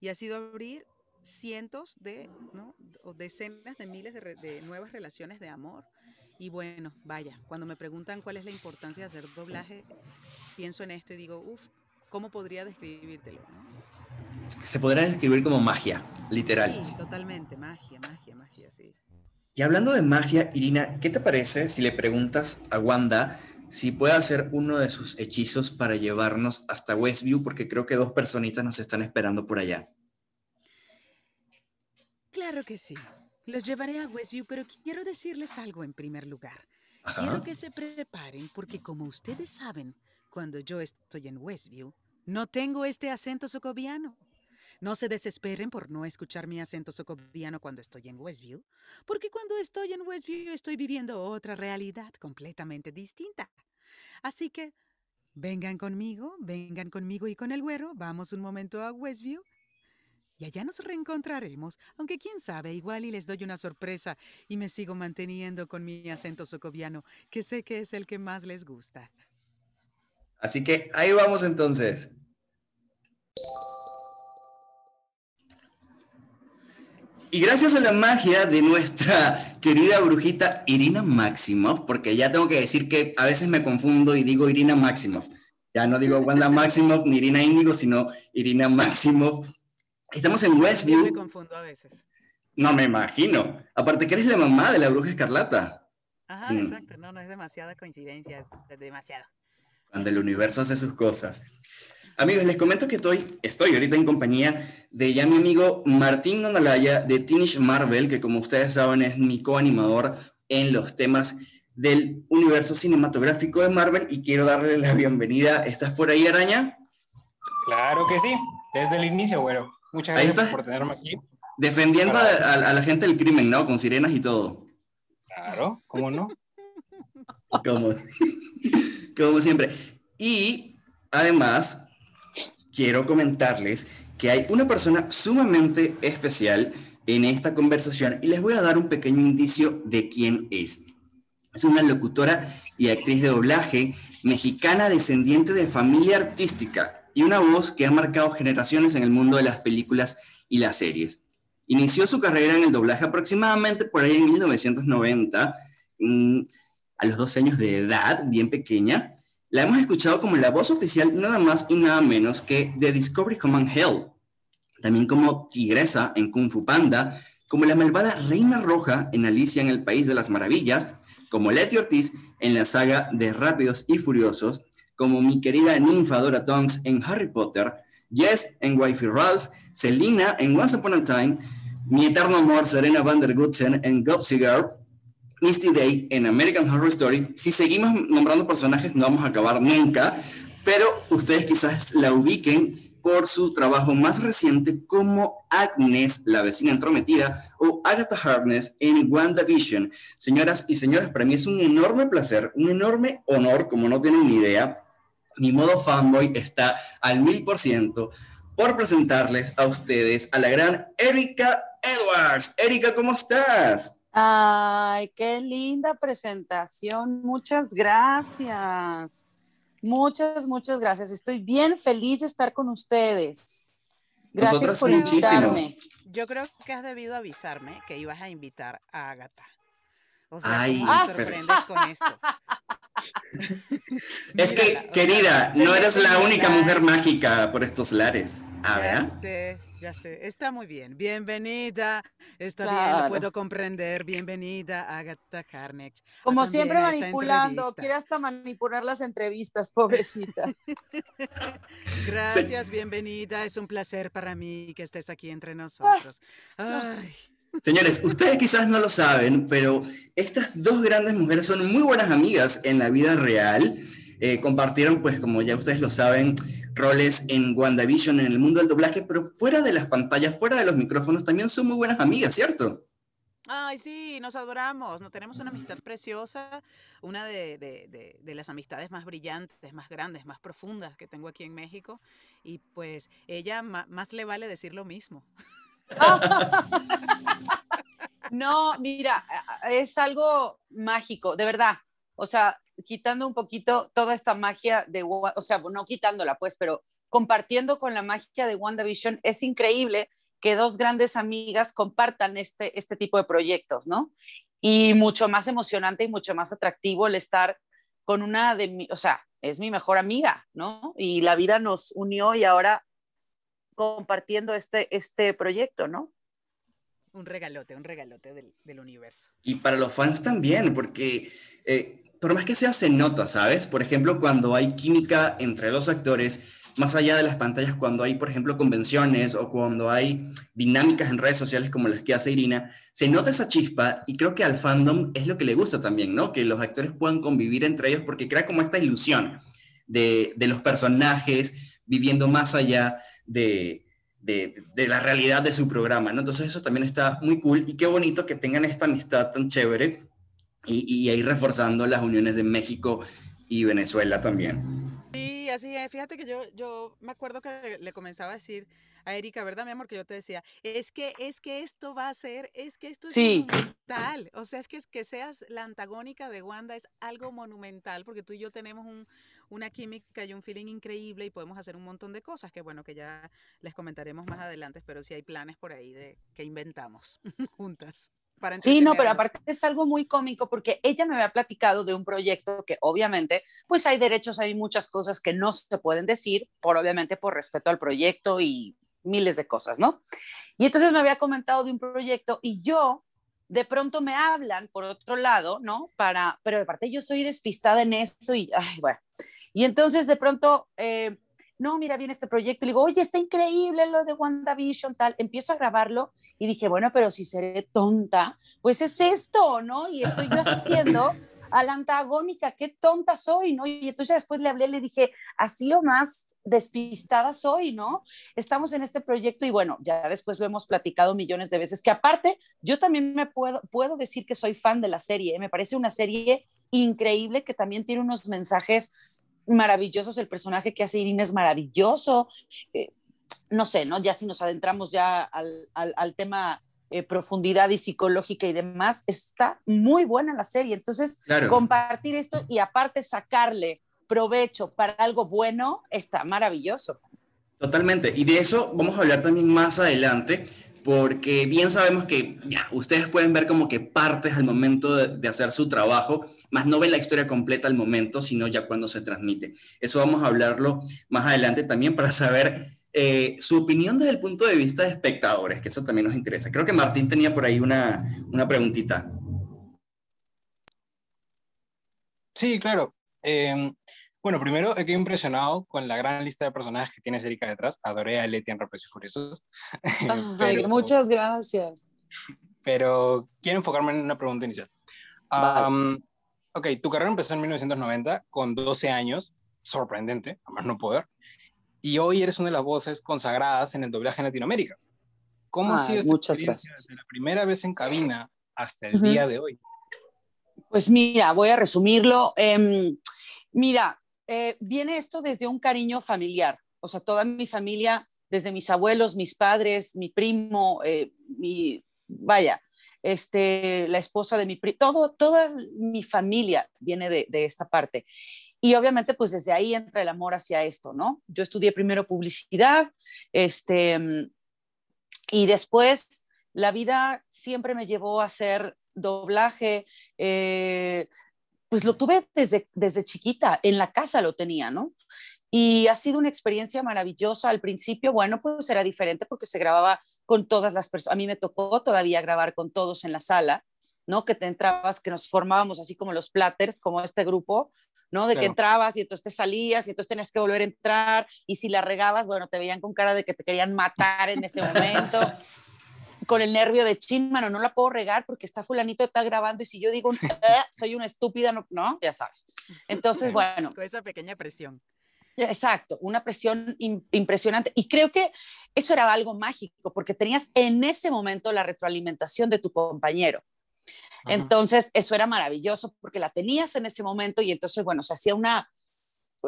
Y ha sido abrir cientos de, ¿no? O decenas de miles de, de nuevas relaciones de amor y bueno, vaya, cuando me preguntan cuál es la importancia de hacer doblaje, pienso en esto y digo, uff, ¿cómo podría describírtelo? Se podría describir como magia, literal. Sí, totalmente, magia, magia, magia, sí. Y hablando de magia, Irina, ¿qué te parece si le preguntas a Wanda si puede hacer uno de sus hechizos para llevarnos hasta Westview? Porque creo que dos personitas nos están esperando por allá. Claro que sí. Los llevaré a Westview, pero quiero decirles algo en primer lugar. Quiero que se preparen porque como ustedes saben, cuando yo estoy en Westview, no tengo este acento socoviano. No se desesperen por no escuchar mi acento socoviano cuando estoy en Westview, porque cuando estoy en Westview estoy viviendo otra realidad completamente distinta. Así que vengan conmigo, vengan conmigo y con el güero, vamos un momento a Westview y allá nos reencontraremos, aunque quién sabe, igual y les doy una sorpresa y me sigo manteniendo con mi acento socoviano, que sé que es el que más les gusta. Así que ahí vamos entonces. Y gracias a la magia de nuestra querida brujita Irina Maximoff, porque ya tengo que decir que a veces me confundo y digo Irina Maximoff. Ya no digo Wanda Maximoff ni Irina Índigo, sino Irina Maximoff Estamos en Westview. me confundo a veces. No me imagino. Aparte que eres la mamá de la bruja escarlata. Ajá, mm. exacto. No, no es demasiada coincidencia. Es demasiado. Cuando el universo hace sus cosas. Amigos, les comento que estoy, estoy ahorita en compañía de ya mi amigo Martín Nonalaya de Teenage Marvel, que como ustedes saben es mi coanimador en los temas del universo cinematográfico de Marvel y quiero darle la bienvenida. ¿Estás por ahí, Araña? Claro que sí, desde el inicio, güero. Muchas gracias por tenerme aquí. Defendiendo a, la gente del crimen, ¿no? Con sirenas y todo. Claro, ¿cómo no? como, como siempre. Y además, quiero comentarles que hay una persona sumamente especial en esta conversación y les voy a dar un pequeño indicio de quién es. Es una locutora y actriz de doblaje mexicana descendiente de familia artística y una voz que ha marcado generaciones en el mundo de las películas y las series. Inició su carrera en el doblaje aproximadamente por ahí en 1990, mm, a los 12 años de edad, bien pequeña. La hemos escuchado como la voz oficial nada más y nada menos que de Discovery Command Hell, también como Tigresa en Kung Fu Panda, como la malvada Reina Roja en Alicia en el País de las Maravillas, como Letty Ortiz en la saga de Rápidos y Furiosos, como mi querida ninfa Dora Tonks en Harry Potter, Jess en Wifey Ralph, Selina en Once Upon a Time, mi eterno amor Serena van der Gutsen en Gossip Girl, Misty Day en American Horror Story. Si seguimos nombrando personajes no vamos a acabar nunca, pero ustedes quizás la ubiquen por su trabajo más reciente como Agnes, la vecina entrometida, o Agatha Harkness en WandaVision. Señoras y señores, para mí es un enorme placer, un enorme honor, como no tienen ni idea, mi modo fanboy está al mil por ciento por presentarles a ustedes a la gran Erika Edwards. Erika, ¿cómo estás? Ay, qué linda presentación. Muchas gracias. Muchas, muchas gracias. Estoy bien feliz de estar con ustedes. Gracias por invitarme. Yo creo que has debido avisarme que ibas a invitar a Agatha. O sea, Ay, me sorprendes con esto? es que, querida, no eres la única mujer mágica por estos lares. A ver. Sí, ya sé. Está muy bien. Bienvenida. Está bien, lo puedo comprender. Bienvenida, Agatha Harnex. Como siempre manipulando. Quiere hasta manipular las entrevistas, pobrecita. Gracias, bienvenida. Es un placer para mí que estés aquí entre nosotros. Ay. Señores, ustedes quizás no lo saben, pero estas dos grandes mujeres son muy buenas amigas en la vida real. Eh, compartieron, pues como ya ustedes lo saben, roles en WandaVision, en el mundo del doblaje, pero fuera de las pantallas, fuera de los micrófonos, también son muy buenas amigas, ¿cierto? Ay, sí, nos adoramos, nos tenemos una amistad preciosa, una de, las amistades más brillantes, más grandes, más profundas que tengo aquí en México. Y pues ella más le vale decir lo mismo. no, mira, es algo mágico, de verdad. O sea, quitando un poquito toda esta magia de, o sea, no quitándola pues, pero compartiendo con la magia de WandaVision, es increíble que dos grandes amigas compartan este, este tipo de proyectos, ¿no? Y mucho más emocionante y mucho más atractivo el estar con una de mi, o sea, es mi mejor amiga, ¿no? Y la vida nos unió y ahora compartiendo este, este proyecto, ¿no? Un regalote, un regalote del, del universo. Y para los fans también, porque eh, por más que sea, se nota, ¿sabes? Por ejemplo, cuando hay química entre dos actores, más allá de las pantallas, cuando hay, por ejemplo, convenciones o cuando hay dinámicas en redes sociales como las que hace Irina, se nota esa chispa y creo que al fandom es lo que le gusta también, ¿no? Que los actores puedan convivir entre ellos porque crea como esta ilusión de, de los personajes viviendo más allá de, de, de, la realidad de su programa, ¿no? Entonces eso también está muy cool y qué bonito que tengan esta amistad tan chévere y, y ahí reforzando las uniones de México y Venezuela también. Sí, así es. Fíjate que yo, yo me acuerdo que le comenzaba a decir a Erika, ¿verdad, mi amor? Que yo te decía, es que, es que esto va a ser, es que esto es monumental. O sea, es que, es que seas la antagónica de Wanda es algo monumental, porque tú y yo tenemos un, una química y un feeling increíble y podemos hacer un montón de cosas que, bueno, que ya les comentaremos más adelante, pero sí hay planes por ahí de que inventamos juntas. sí, no, pero aparte es algo muy cómico porque ella me había platicado de un proyecto que obviamente, pues hay derechos, hay muchas cosas que no se pueden decir, por obviamente por respeto al proyecto y miles de cosas, ¿no? Y entonces me había comentado de un proyecto y yo de pronto me hablan por otro lado, ¿no? Para, pero de parte yo soy despistada en eso y, ay, bueno. Y entonces de pronto, eh, no, mira bien este proyecto, y digo, oye, está increíble lo de WandaVision, tal, empiezo a grabarlo y dije, bueno, pero si seré tonta, pues es esto, ¿no? Y estoy yo haciendo a la antagónica, qué tonta soy, ¿no? Y entonces después le hablé, le dije, así o más despistada soy, ¿no? Estamos en este proyecto y bueno, ya después lo hemos platicado millones de veces, que aparte yo también me puedo, puedo decir que soy fan de la serie, ¿eh? me parece una serie increíble que también tiene unos mensajes maravillosos, el personaje que hace Irina es maravilloso, eh, no sé, ¿no? Ya si nos adentramos ya al, al, tema eh, profundidad y psicológica y demás, está muy buena la serie, entonces compartir esto y aparte sacarle provecho para algo bueno, está maravilloso. Totalmente. Y de eso vamos a hablar también más adelante, porque bien sabemos que ya, ustedes pueden ver como que partes al momento de, hacer su trabajo, más no ven la historia completa al momento, sino ya cuando se transmite. Eso vamos a hablarlo más adelante también para saber eh, su opinión desde el punto de vista de espectadores, que eso también nos interesa. Creo que Martín tenía por ahí una, una preguntita. Sí, claro. Em, bueno, primero he quedado impresionado con la gran lista de personajes que tiene Erika detrás. Adoré a Leti en Rápidos y Furiosos. muchas gracias. Pero quiero enfocarme en una pregunta inicial. ok, tu carrera empezó en 1990 con 12 años, sorprendente, a más no poder. Y hoy eres una de las voces consagradas en el doblaje en Latinoamérica. ¿Cómo ha sido esta experiencia desde la primera vez en cabina hasta el día de hoy? Pues mira, voy a resumirlo. Em, mira, eh, viene esto desde un cariño familiar. O sea, toda mi familia, desde mis abuelos, mis padres, mi primo, eh, mi, vaya, este, la esposa de mi primo, todo, toda mi familia viene de, esta parte. Y obviamente, pues desde ahí entra el amor hacia esto, ¿no? Yo estudié primero publicidad, este, y después la vida siempre me llevó a hacer doblaje, eh, pues lo tuve desde, desde chiquita, en la casa lo tenía, ¿no? Y ha sido una experiencia maravillosa. Al principio, bueno, pues era diferente porque se grababa con todas las personas. A mí me tocó todavía grabar con todos en la sala, ¿no? Que te entrabas, que nos formábamos así como los platters, como este grupo, ¿no? De que entrabas y entonces te salías y entonces tenías que volver a entrar y si la regabas, bueno, te veían con cara de que te querían matar en ese momento. con el nervio de chin, mano, no la puedo regar porque está fulanito está grabando y si yo digo, eh, soy una estúpida, no, no, ya sabes. Entonces, bueno. Con esa pequeña presión. Exacto, una presión impresionante. Y creo que eso era algo mágico, porque tenías en ese momento la retroalimentación de tu compañero. Entonces, eso era maravilloso porque la tenías en ese momento y entonces, bueno, se hacía una,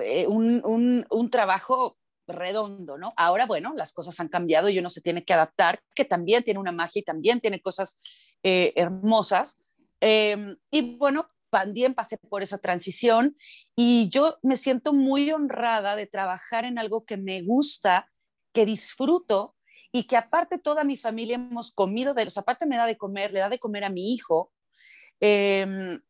eh, un, un, trabajo redondo, ¿no? Ahora, bueno, las cosas han cambiado y uno se tiene que adaptar, que también tiene una magia y también tiene cosas eh, hermosas. Em, y bueno, también pasé por esa transición y yo me siento muy honrada de trabajar en algo que me gusta, que disfruto y que aparte toda mi familia hemos comido de los, aparte me da de comer, le da de comer a mi hijo. Em,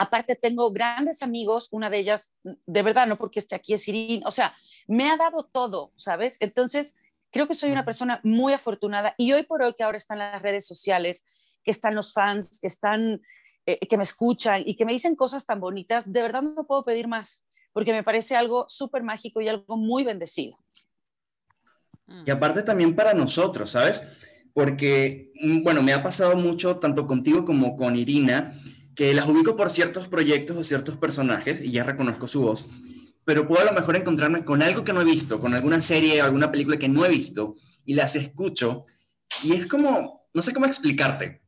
aparte tengo grandes amigos, una de ellas, de verdad, no porque esté aquí es Irín, o sea, me ha dado todo, ¿sabes? Entonces, creo que soy una persona muy afortunada y hoy por hoy que ahora están las redes sociales, que están los fans, que están eh, que me escuchan y que me dicen cosas tan bonitas, de verdad no puedo pedir más, porque me parece algo súper mágico y algo muy bendecido. Y aparte también para nosotros, ¿sabes? Porque, mm, bueno, me ha pasado mucho, tanto contigo como con Irina, que las ubico por ciertos proyectos o ciertos personajes y ya reconozco su voz, pero puedo a lo mejor encontrarme con algo que no he visto, con alguna serie o alguna película que no he visto y las escucho y es como, no sé cómo explicarte,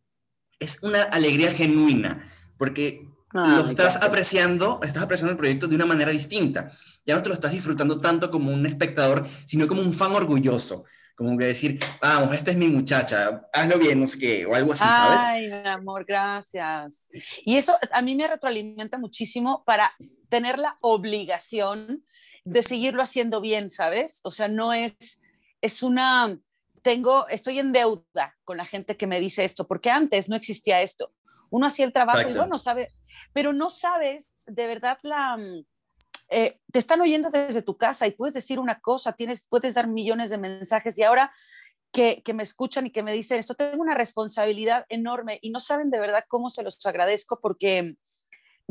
es una alegría genuina, porque lo estás apreciando, estás apreciando el proyecto de una manera distinta. Ya no te lo estás disfrutando tanto como un espectador, sino como un fan orgulloso. Como que decir, vamos, esta es mi muchacha, hazlo bien, no sé qué, o algo así, ¿sabes? Ay, mi amor, gracias. Y eso a mí me retroalimenta muchísimo para tener la obligación de seguirlo haciendo bien, ¿sabes? O sea, no es, es una, tengo, estoy en deuda con la gente que me dice esto, porque antes no existía esto. Uno hacía el trabajo y bueno, sabe, pero no sabes de verdad la... Eh, te están oyendo desde tu casa y puedes decir una cosa, tienes, puedes dar millones de mensajes y ahora que, que, me escuchan y que me dicen esto, tengo una responsabilidad enorme y no saben de verdad cómo se los agradezco porque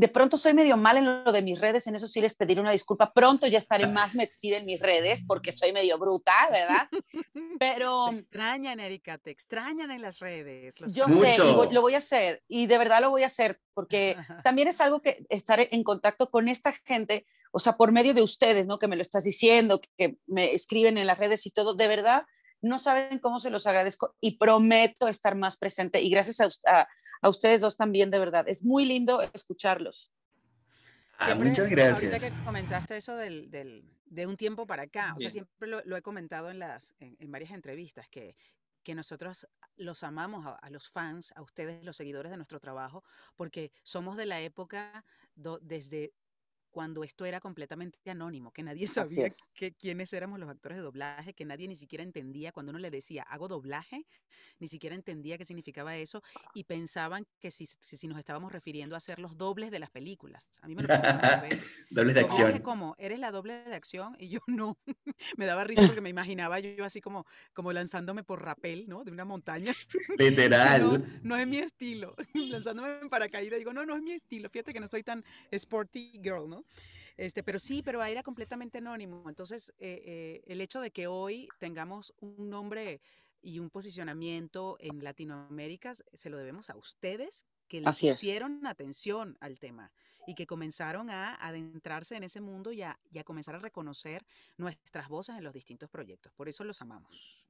de pronto soy medio mal en lo de mis redes, en eso sí les pediré una disculpa. Pronto ya estaré más metida en mis redes porque soy medio bruta, ¿verdad? Pero... Te extrañan, Erika, te extrañan en las redes. yo sé, y lo voy a hacer, y de verdad lo voy a hacer, porque también es algo que estar en contacto con esta gente, o sea, por medio de ustedes, ¿no? Que me lo estás diciendo, que me escriben en las redes y todo, de verdad no saben cómo se los agradezco y prometo estar más presente. Y gracias a, a, ustedes dos también, de verdad. Es muy lindo escucharlos. Ah, muchas gracias. Ahorita que comentaste eso del, del, de un tiempo para acá, o sea, siempre lo, he comentado en, las, en, varias entrevistas, que, que nosotros los amamos a, los fans, a ustedes, los seguidores de nuestro trabajo, porque somos de la época desde cuando esto era completamente anónimo, que nadie sabía que, quiénes éramos los actores de doblaje, que nadie ni siquiera entendía, cuando uno le decía, hago doblaje, ni siquiera entendía qué significaba eso y pensaban que si, si, nos estábamos refiriendo a ser los dobles de las películas. A mí me lo veces. dobles de acción. como, ¿eres la doble de acción? Y yo no. me daba risa porque me imaginaba yo, así como, como lanzándome por rapel, ¿no? De una montaña. Literal. no, no es mi estilo. lanzándome en paracaídas. Digo, no, no es mi estilo. Fíjate que no soy tan sporty girl, ¿no? Este, pero sí, pero era completamente anónimo. Entonces, eh, eh, el hecho de que hoy tengamos un nombre y un posicionamiento en Latinoamérica se lo debemos a ustedes que le pusieron atención al tema y que comenzaron a adentrarse en ese mundo y a, y a, comenzar a reconocer nuestras voces en los distintos proyectos. Por eso los amamos.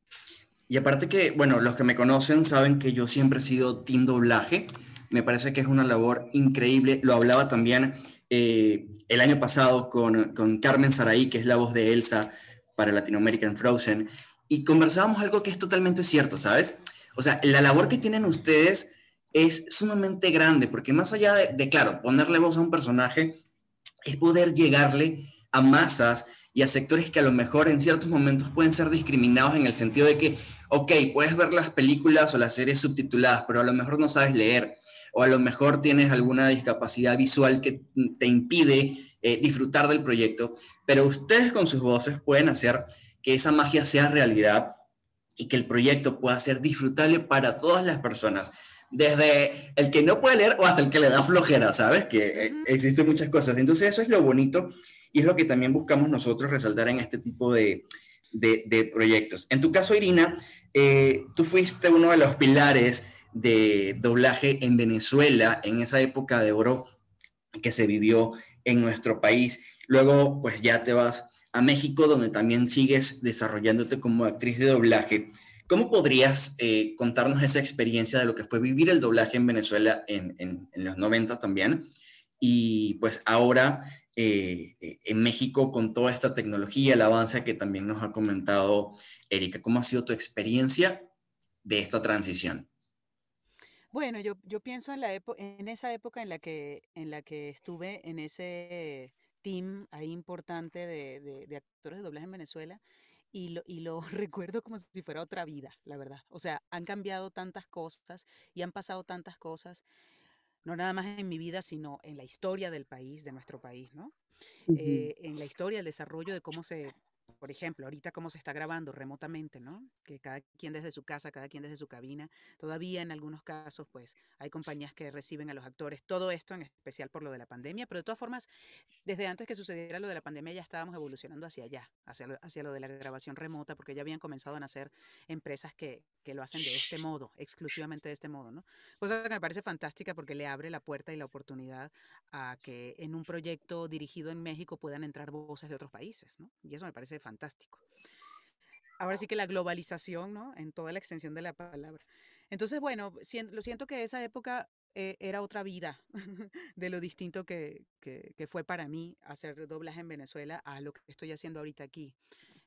Y aparte que, bueno, los que me conocen saben que yo siempre he sido team doblaje. Me parece que es una labor increíble. Lo hablaba también eh, el año pasado con, con, Carmen Saraí, que es la voz de Elsa para Latinoamérica en Frozen, y conversábamos algo que es totalmente cierto, ¿sabes? O sea, la labor que tienen ustedes es sumamente grande, porque más allá de, de claro, ponerle voz a un personaje, es poder llegarle a masas y a sectores que a lo mejor en ciertos momentos pueden ser discriminados en el sentido de que, ok, puedes ver las películas o las series subtituladas, pero a lo mejor no sabes leer, o a lo mejor tienes alguna discapacidad visual que te impide eh, disfrutar del proyecto, pero ustedes con sus voces pueden hacer que esa magia sea realidad y que el proyecto pueda ser disfrutable para todas las personas desde el que no puede leer o hasta el que le da flojera, ¿sabes? Que eh, existen muchas cosas. Entonces eso es lo bonito y es lo que también buscamos nosotros resaltar en este tipo de, de, proyectos. En tu caso, Irina, eh, tú fuiste uno de los pilares de doblaje en Venezuela en esa época de oro que se vivió en nuestro país. Luego, pues ya te vas a México, donde también sigues desarrollándote como actriz de doblaje. ¿Cómo podrías eh, contarnos esa experiencia de lo que fue vivir el doblaje en Venezuela en, los 90 también? Y pues ahora eh, en México con toda esta tecnología, el avance que también nos ha comentado Erika. ¿Cómo ha sido tu experiencia de esta transición? Bueno, yo, yo pienso en, la en esa época en la, que, en la que estuve en ese team ahí importante de, de, actores de doblaje en Venezuela y lo, y lo recuerdo como si fuera otra vida, la verdad. O sea, han cambiado tantas cosas y han pasado tantas cosas, no nada más en mi vida, sino en la historia del país, de nuestro país, ¿no? Eh, en la historia, el desarrollo de cómo se por ejemplo, ahorita cómo se está grabando remotamente, ¿no? Que cada quien desde su casa, cada quien desde su cabina. Todavía en algunos casos, pues, hay compañías que reciben a los actores. Todo esto en especial por lo de la pandemia, pero de todas formas, desde antes que sucediera lo de la pandemia ya estábamos evolucionando hacia allá, hacia lo, hacia lo de la grabación remota, porque ya habían comenzado a nacer empresas que, que lo hacen de este modo, exclusivamente de este modo, ¿no? Cosa que me parece fantástica porque le abre la puerta y la oportunidad a que en un proyecto dirigido en México puedan entrar voces de otros países, ¿no? Y eso me parece fantástico fantástico. Ahora sí que la globalización, ¿no? En toda la extensión de la palabra. Entonces, bueno, lo siento que esa época eh, era otra vida de lo distinto que, que, fue para mí hacer doblaje en Venezuela a lo que estoy haciendo ahorita aquí.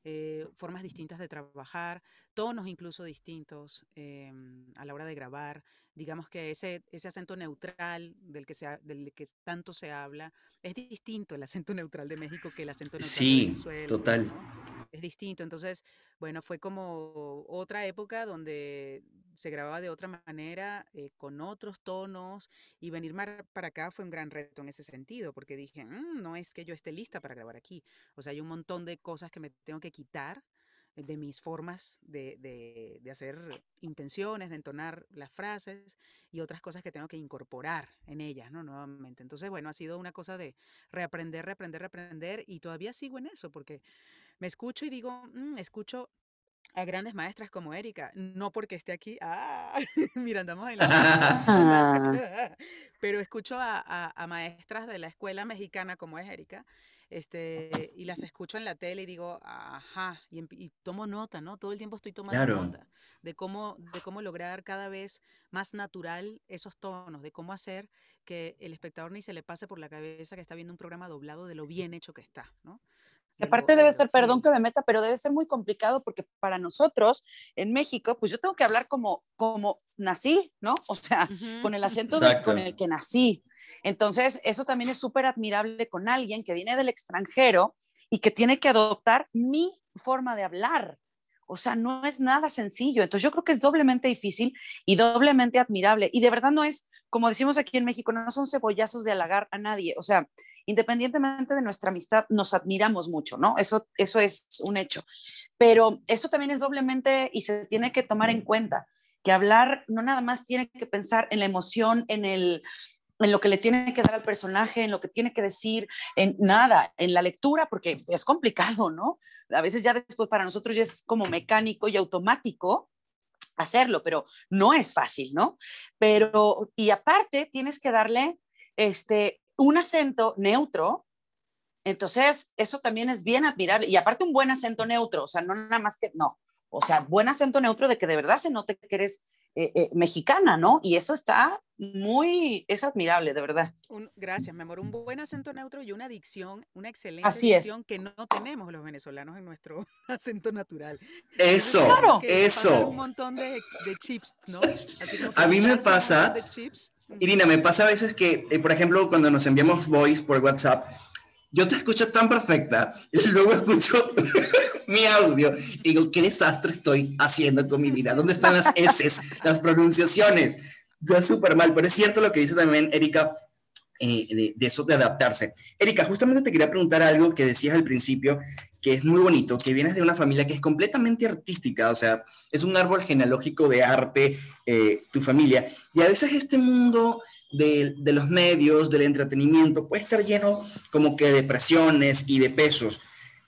Eh, formas distintas de trabajar, tonos incluso distintos em, a la hora de grabar. Digamos que ese, ese acento neutral del que, se, del que tanto se habla es distinto el acento neutral de México que el acento neutral de Venezuela. Sí, total. Es distinto. Entonces, bueno, fue como otra época donde se grababa de otra manera, eh, con otros tonos, y venir para acá fue un gran reto en ese sentido, porque dije, mm, no es que yo esté lista para grabar aquí. O sea, hay un montón de cosas que me tengo que quitar de mis formas de, de, hacer intenciones, de entonar las frases y otras cosas que tengo que incorporar en ellas, ¿no? Nuevamente. Entonces, bueno, ha sido una cosa de reaprender, reaprender, reaprender y todavía sigo en eso porque me escucho y digo, mm, escucho a grandes maestras como Erika, no porque esté aquí, ah, mira, andamos en la... pero escucho a, a, maestras de la escuela mexicana como es Erika, este, y las escucho en la tele y digo, ajá, y, y tomo nota, ¿no? Todo el tiempo estoy tomando nota de cómo, de cómo lograr cada vez más natural esos tonos, de cómo hacer que el espectador ni se le pase por la cabeza que está viendo un programa doblado de lo bien hecho que está, ¿no? Aparte debe ser, perdón que me meta, pero debe ser muy complicado porque para nosotros en México, pues yo tengo que hablar como, como nací, ¿no? O sea, con el acento con el que nací. Entonces, eso también es súper admirable con alguien que viene del extranjero y que tiene que adoptar mi forma de hablar. O sea, no es nada sencillo. Entonces yo creo que es doblemente difícil y doblemente admirable. Y de verdad no es, como decimos aquí en México, no son cebollazos de halagar a nadie. O sea, independientemente de nuestra amistad, nos admiramos mucho, ¿no? Eso, eso es un hecho. Pero eso también es doblemente y se tiene que tomar en cuenta que hablar no nada más tiene que pensar en la emoción, en el, en lo que le tiene que dar al personaje, en lo que tiene que decir, en nada, en la lectura, porque es complicado, ¿no? A veces ya después para nosotros ya es como mecánico y automático hacerlo, pero no es fácil, ¿no? Pero, y aparte tienes que darle este, un acento neutro, entonces eso también es bien admirable, y aparte un buen acento neutro, o sea, no nada más que, no, o sea, buen acento neutro de que de verdad se note que eres eh, eh, mexicana, ¿no? Y eso está muy, es admirable, de verdad. gracias, mi amor. Un buen acento neutro y una dicción, una excelente dicción que no tenemos los venezolanos en nuestro acento natural. Eso, claro. eso. Un montón de, chips, ¿no? a mí me pasa, Irina, me pasa a veces que, eh, por ejemplo, cuando nos enviamos voice por WhatsApp, yo te escucho tan perfecta y luego escucho mi audio y digo, ¿qué desastre estoy haciendo con mi vida? ¿Dónde están las S, las pronunciaciones? Ya súper mal, pero es cierto lo que dice también Erika eh, de, eso de adaptarse. Erika, justamente te quería preguntar algo que decías al principio, que es muy bonito, que vienes de una familia que es completamente artística, o sea, es un árbol genealógico de arte, eh, tu familia, y a veces este mundo de, de, los medios, del entretenimiento, puede estar lleno como que de presiones y de pesos.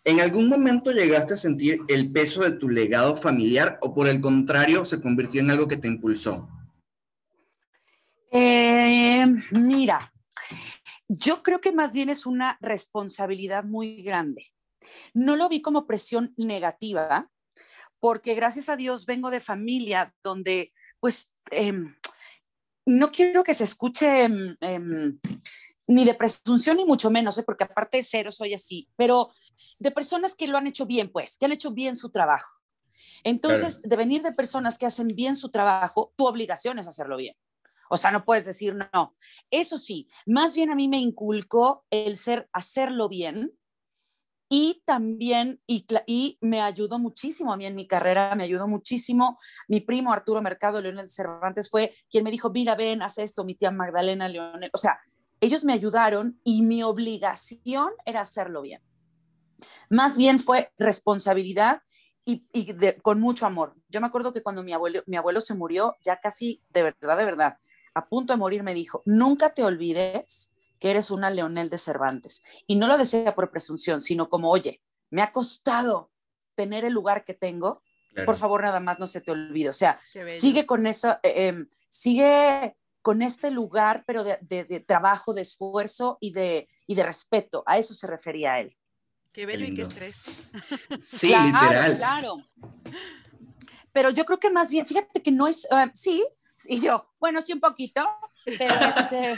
¿En algún momento llegaste a sentir el peso de tu legado familiar o por el contrario se convirtió en algo que te impulsó? Eh, mira, yo creo que más bien es una responsabilidad muy grande. No lo vi como presión negativa, porque gracias a Dios vengo de familia donde, pues, em, no quiero que se escuche em, em, ni de presunción ni mucho menos, ¿eh? porque aparte de cero soy así, pero de personas que lo han hecho bien, pues, que han hecho bien su trabajo. Entonces, de venir de personas que hacen bien su trabajo, tu obligación es hacerlo bien. O sea, no puedes decir no. Eso sí, más bien a mí me inculcó el ser hacerlo bien y también, y, y, me ayudó muchísimo a mí en mi carrera, me ayudó muchísimo. Mi primo Arturo Mercado Leonel Cervantes fue quien me dijo, mira, ven, haz esto, mi tía Magdalena Leonel. O sea, ellos me ayudaron y mi obligación era hacerlo bien. Más bien fue responsabilidad y, y con mucho amor. Yo me acuerdo que cuando mi abuelo, mi abuelo se murió, ya casi de verdad, de verdad, a punto de morir, me dijo, nunca te olvides que eres una Leonel de Cervantes. Y no lo desea por presunción, sino como, oye, me ha costado tener el lugar que tengo, por favor, nada más no se te olvide. O sea, sigue con eso, eh, em, sigue con este lugar, pero de, trabajo, de esfuerzo y de, y de respeto. A eso se refería a él. Qué bello y qué estrés. Sí, literal. Claro. Pero yo creo que más bien, fíjate que no es, ah, sí, y yo, bueno, sí un poquito, pero este,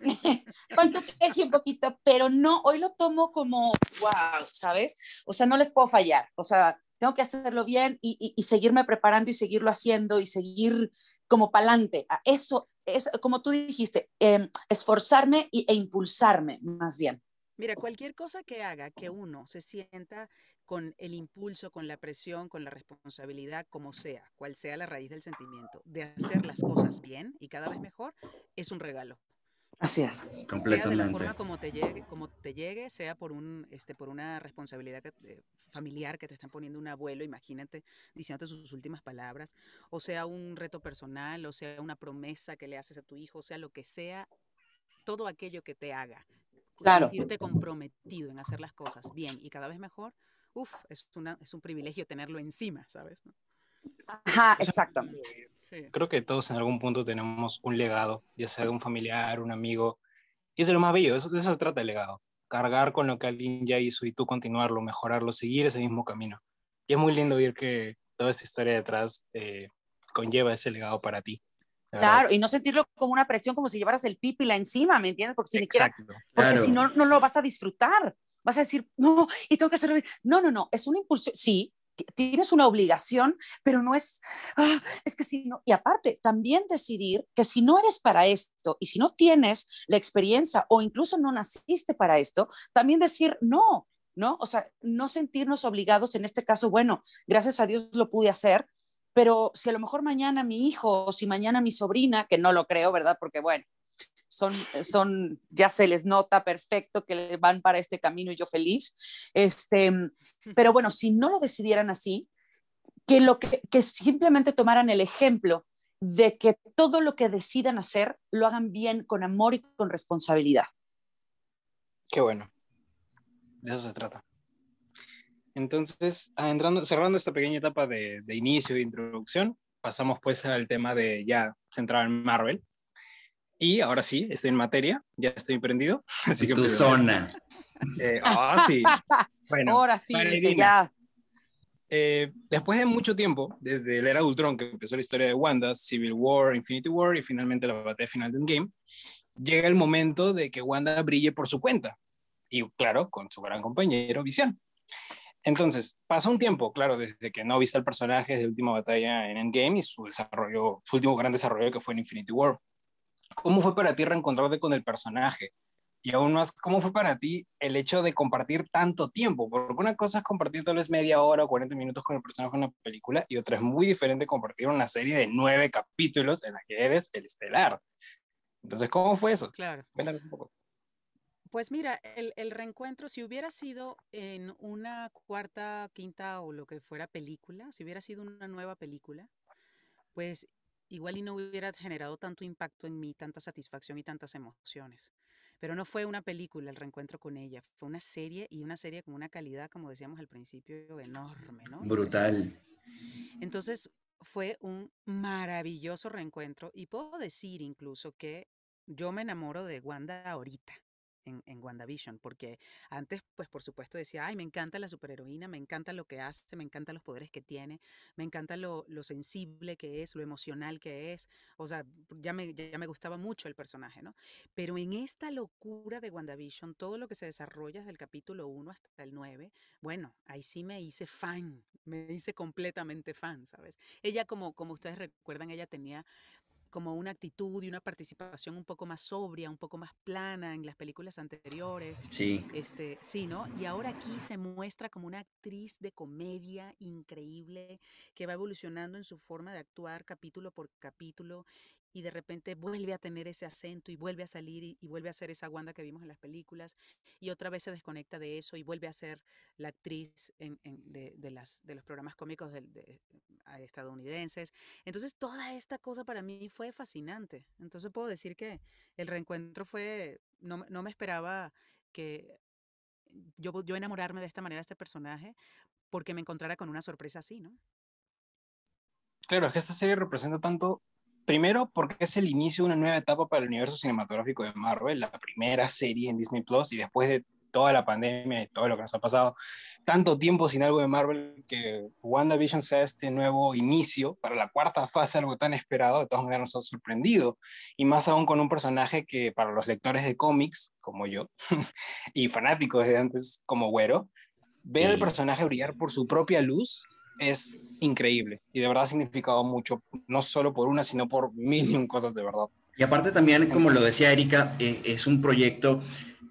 sí un poquito, pero no, hoy lo tomo como, wow, ¿sabes? O sea, no les puedo fallar, o sea, tengo que hacerlo bien y, seguirme preparando y seguirlo haciendo y seguir como pa'lante. Eso es, como tú dijiste, em, esforzarme e impulsarme más bien. Mira, cualquier cosa que haga que uno se sienta con el impulso, con la presión, con la responsabilidad, como sea, cual sea la raíz del sentimiento, de hacer las cosas bien y cada vez mejor, es un regalo. Así es. Completamente. Sea de la forma como te llegue, como te llegue sea por, un, este, por una responsabilidad familiar que te están poniendo un abuelo, imagínate, diciéndote sus últimas palabras, o sea un reto personal, o sea una promesa que le haces a tu hijo, o sea lo que sea, todo aquello que te haga claro. sentirte comprometido en hacer las cosas bien y cada vez mejor, uf, es, una, es un privilegio tenerlo encima, ¿sabes? Ajá, exactamente. Creo que todos en algún punto tenemos un legado, ya sea de un familiar, un amigo, y eso es lo más bello, eso, de eso se trata el legado, cargar con lo que alguien ya hizo y tú continuarlo, mejorarlo, seguir ese mismo camino. Y es muy lindo ver que toda esta historia detrás eh, conlleva ese legado para ti. Claro, y no sentirlo como una presión, como si llevaras el pipila encima, ¿me entiendes? Porque si, porque si no, no lo vas a disfrutar. Vas a decir, no, y tengo que hacerlo. No, no, no, es un impulso. Sí, tienes una obligación, pero no es, ah, es que si no, y aparte, también decidir que si no eres para esto y si no tienes la experiencia o incluso no naciste para esto, también decir no, ¿no? O sea, no sentirnos obligados, en este caso, bueno, gracias a Dios lo pude hacer, pero si a lo mejor mañana mi hijo o si mañana mi sobrina, que no lo creo, ¿verdad? Porque bueno, son, son, ya se les nota perfecto que van para este camino y yo feliz. Este, pero bueno, si no lo decidieran así, que, lo que, que simplemente tomaran el ejemplo de que todo lo que decidan hacer lo hagan bien, con amor y con responsabilidad. Qué bueno. De eso se trata. Entonces, ah, entrando, cerrando esta pequeña etapa de, de inicio e introducción, pasamos pues al tema de ya centrado en Marvel. Y ahora sí, estoy en materia, ya estoy emprendido. Así que tu zona. Eh, ah, sí. Bueno, ahora sí, ya. Eh, después de mucho tiempo, desde el era de Ultron, que empezó la historia de Wanda, Civil War, Infinity War y finalmente la batalla final de Endgame, llega el momento de que Wanda brille por su cuenta. Y claro, con su gran compañero Visión. Entonces, pasa un tiempo, claro, desde que no viste al personaje de última batalla en Endgame y su desarrollo, su último gran desarrollo que fue en Infinity War. ¿Cómo fue para ti reencontrarte con el personaje? Y aún más, ¿cómo fue para ti el hecho de compartir tanto tiempo? Porque una cosa es compartir tal vez media hora o 40 minutos con el personaje en una película y otra es muy diferente compartir una serie de nueve capítulos en la que eres el estelar. Entonces, ¿cómo fue eso? Claro. Cuéntanos un poco. Pues mira, el, el, reencuentro, si hubiera sido en una cuarta, quinta o lo que fuera película, si hubiera sido una nueva película, pues igual y no hubiera generado tanto impacto en mí, tanta satisfacción y tantas emociones. pero no fue una película el reencuentro con ella, fue una serie y una serie con una calidad, como decíamos al principio, enorme, ¿no? Brutal. Entonces fue un maravilloso reencuentro y puedo decir incluso que yo me enamoro de Wanda ahorita en, en, WandaVision, porque antes, pues por supuesto decía, ay, me encanta la superheroína, me encanta lo que hace, me encantan los poderes que tiene, me encanta lo, lo sensible que es, lo emocional que es, o sea, ya me, ya me gustaba mucho el personaje, ¿no? Pero en esta locura de WandaVision, todo lo que se desarrolla desde el capítulo 1 hasta el 9, bueno, ahí sí me hice fan, me hice completamente fan, ¿sabes? Ella, como, como ustedes recuerdan, ella tenía como una actitud y una participación un poco más sobria, un poco más plana en las películas anteriores. Sí. Este, sí, ¿no? Y ahora aquí se muestra como una actriz de comedia increíble que va evolucionando en su forma de actuar capítulo por capítulo y de repente vuelve a tener ese acento y vuelve a salir y, vuelve a ser esa Wanda que vimos en las películas y otra vez se desconecta de eso y vuelve a ser la actriz de, los programas cómicos de, estadounidenses. Entonces toda esta cosa para mí fue fascinante. Entonces puedo decir que el reencuentro fue, no, no me esperaba que yo, yo enamorarme de esta manera de este personaje porque me encontrara con una sorpresa así, ¿no? Claro, es que esta serie representa tanto Primero, porque es el inicio de una nueva etapa para el universo cinematográfico de Marvel, la primera serie en Disney Plus, y después de toda la pandemia y todo lo que nos ha pasado, tanto tiempo sin algo de Marvel, que WandaVision sea este nuevo inicio para la cuarta fase, algo tan esperado, de todas maneras nos ha sorprendido, y más aún con un personaje que para los lectores de cómics, como yo, y fanáticos de antes, como Güero, ver al personaje brillar por su propia luz es increíble y de verdad ha significado mucho, no solo por una, sino por mil y un cosas de verdad. Y aparte también, como lo decía Erika, eh, es un proyecto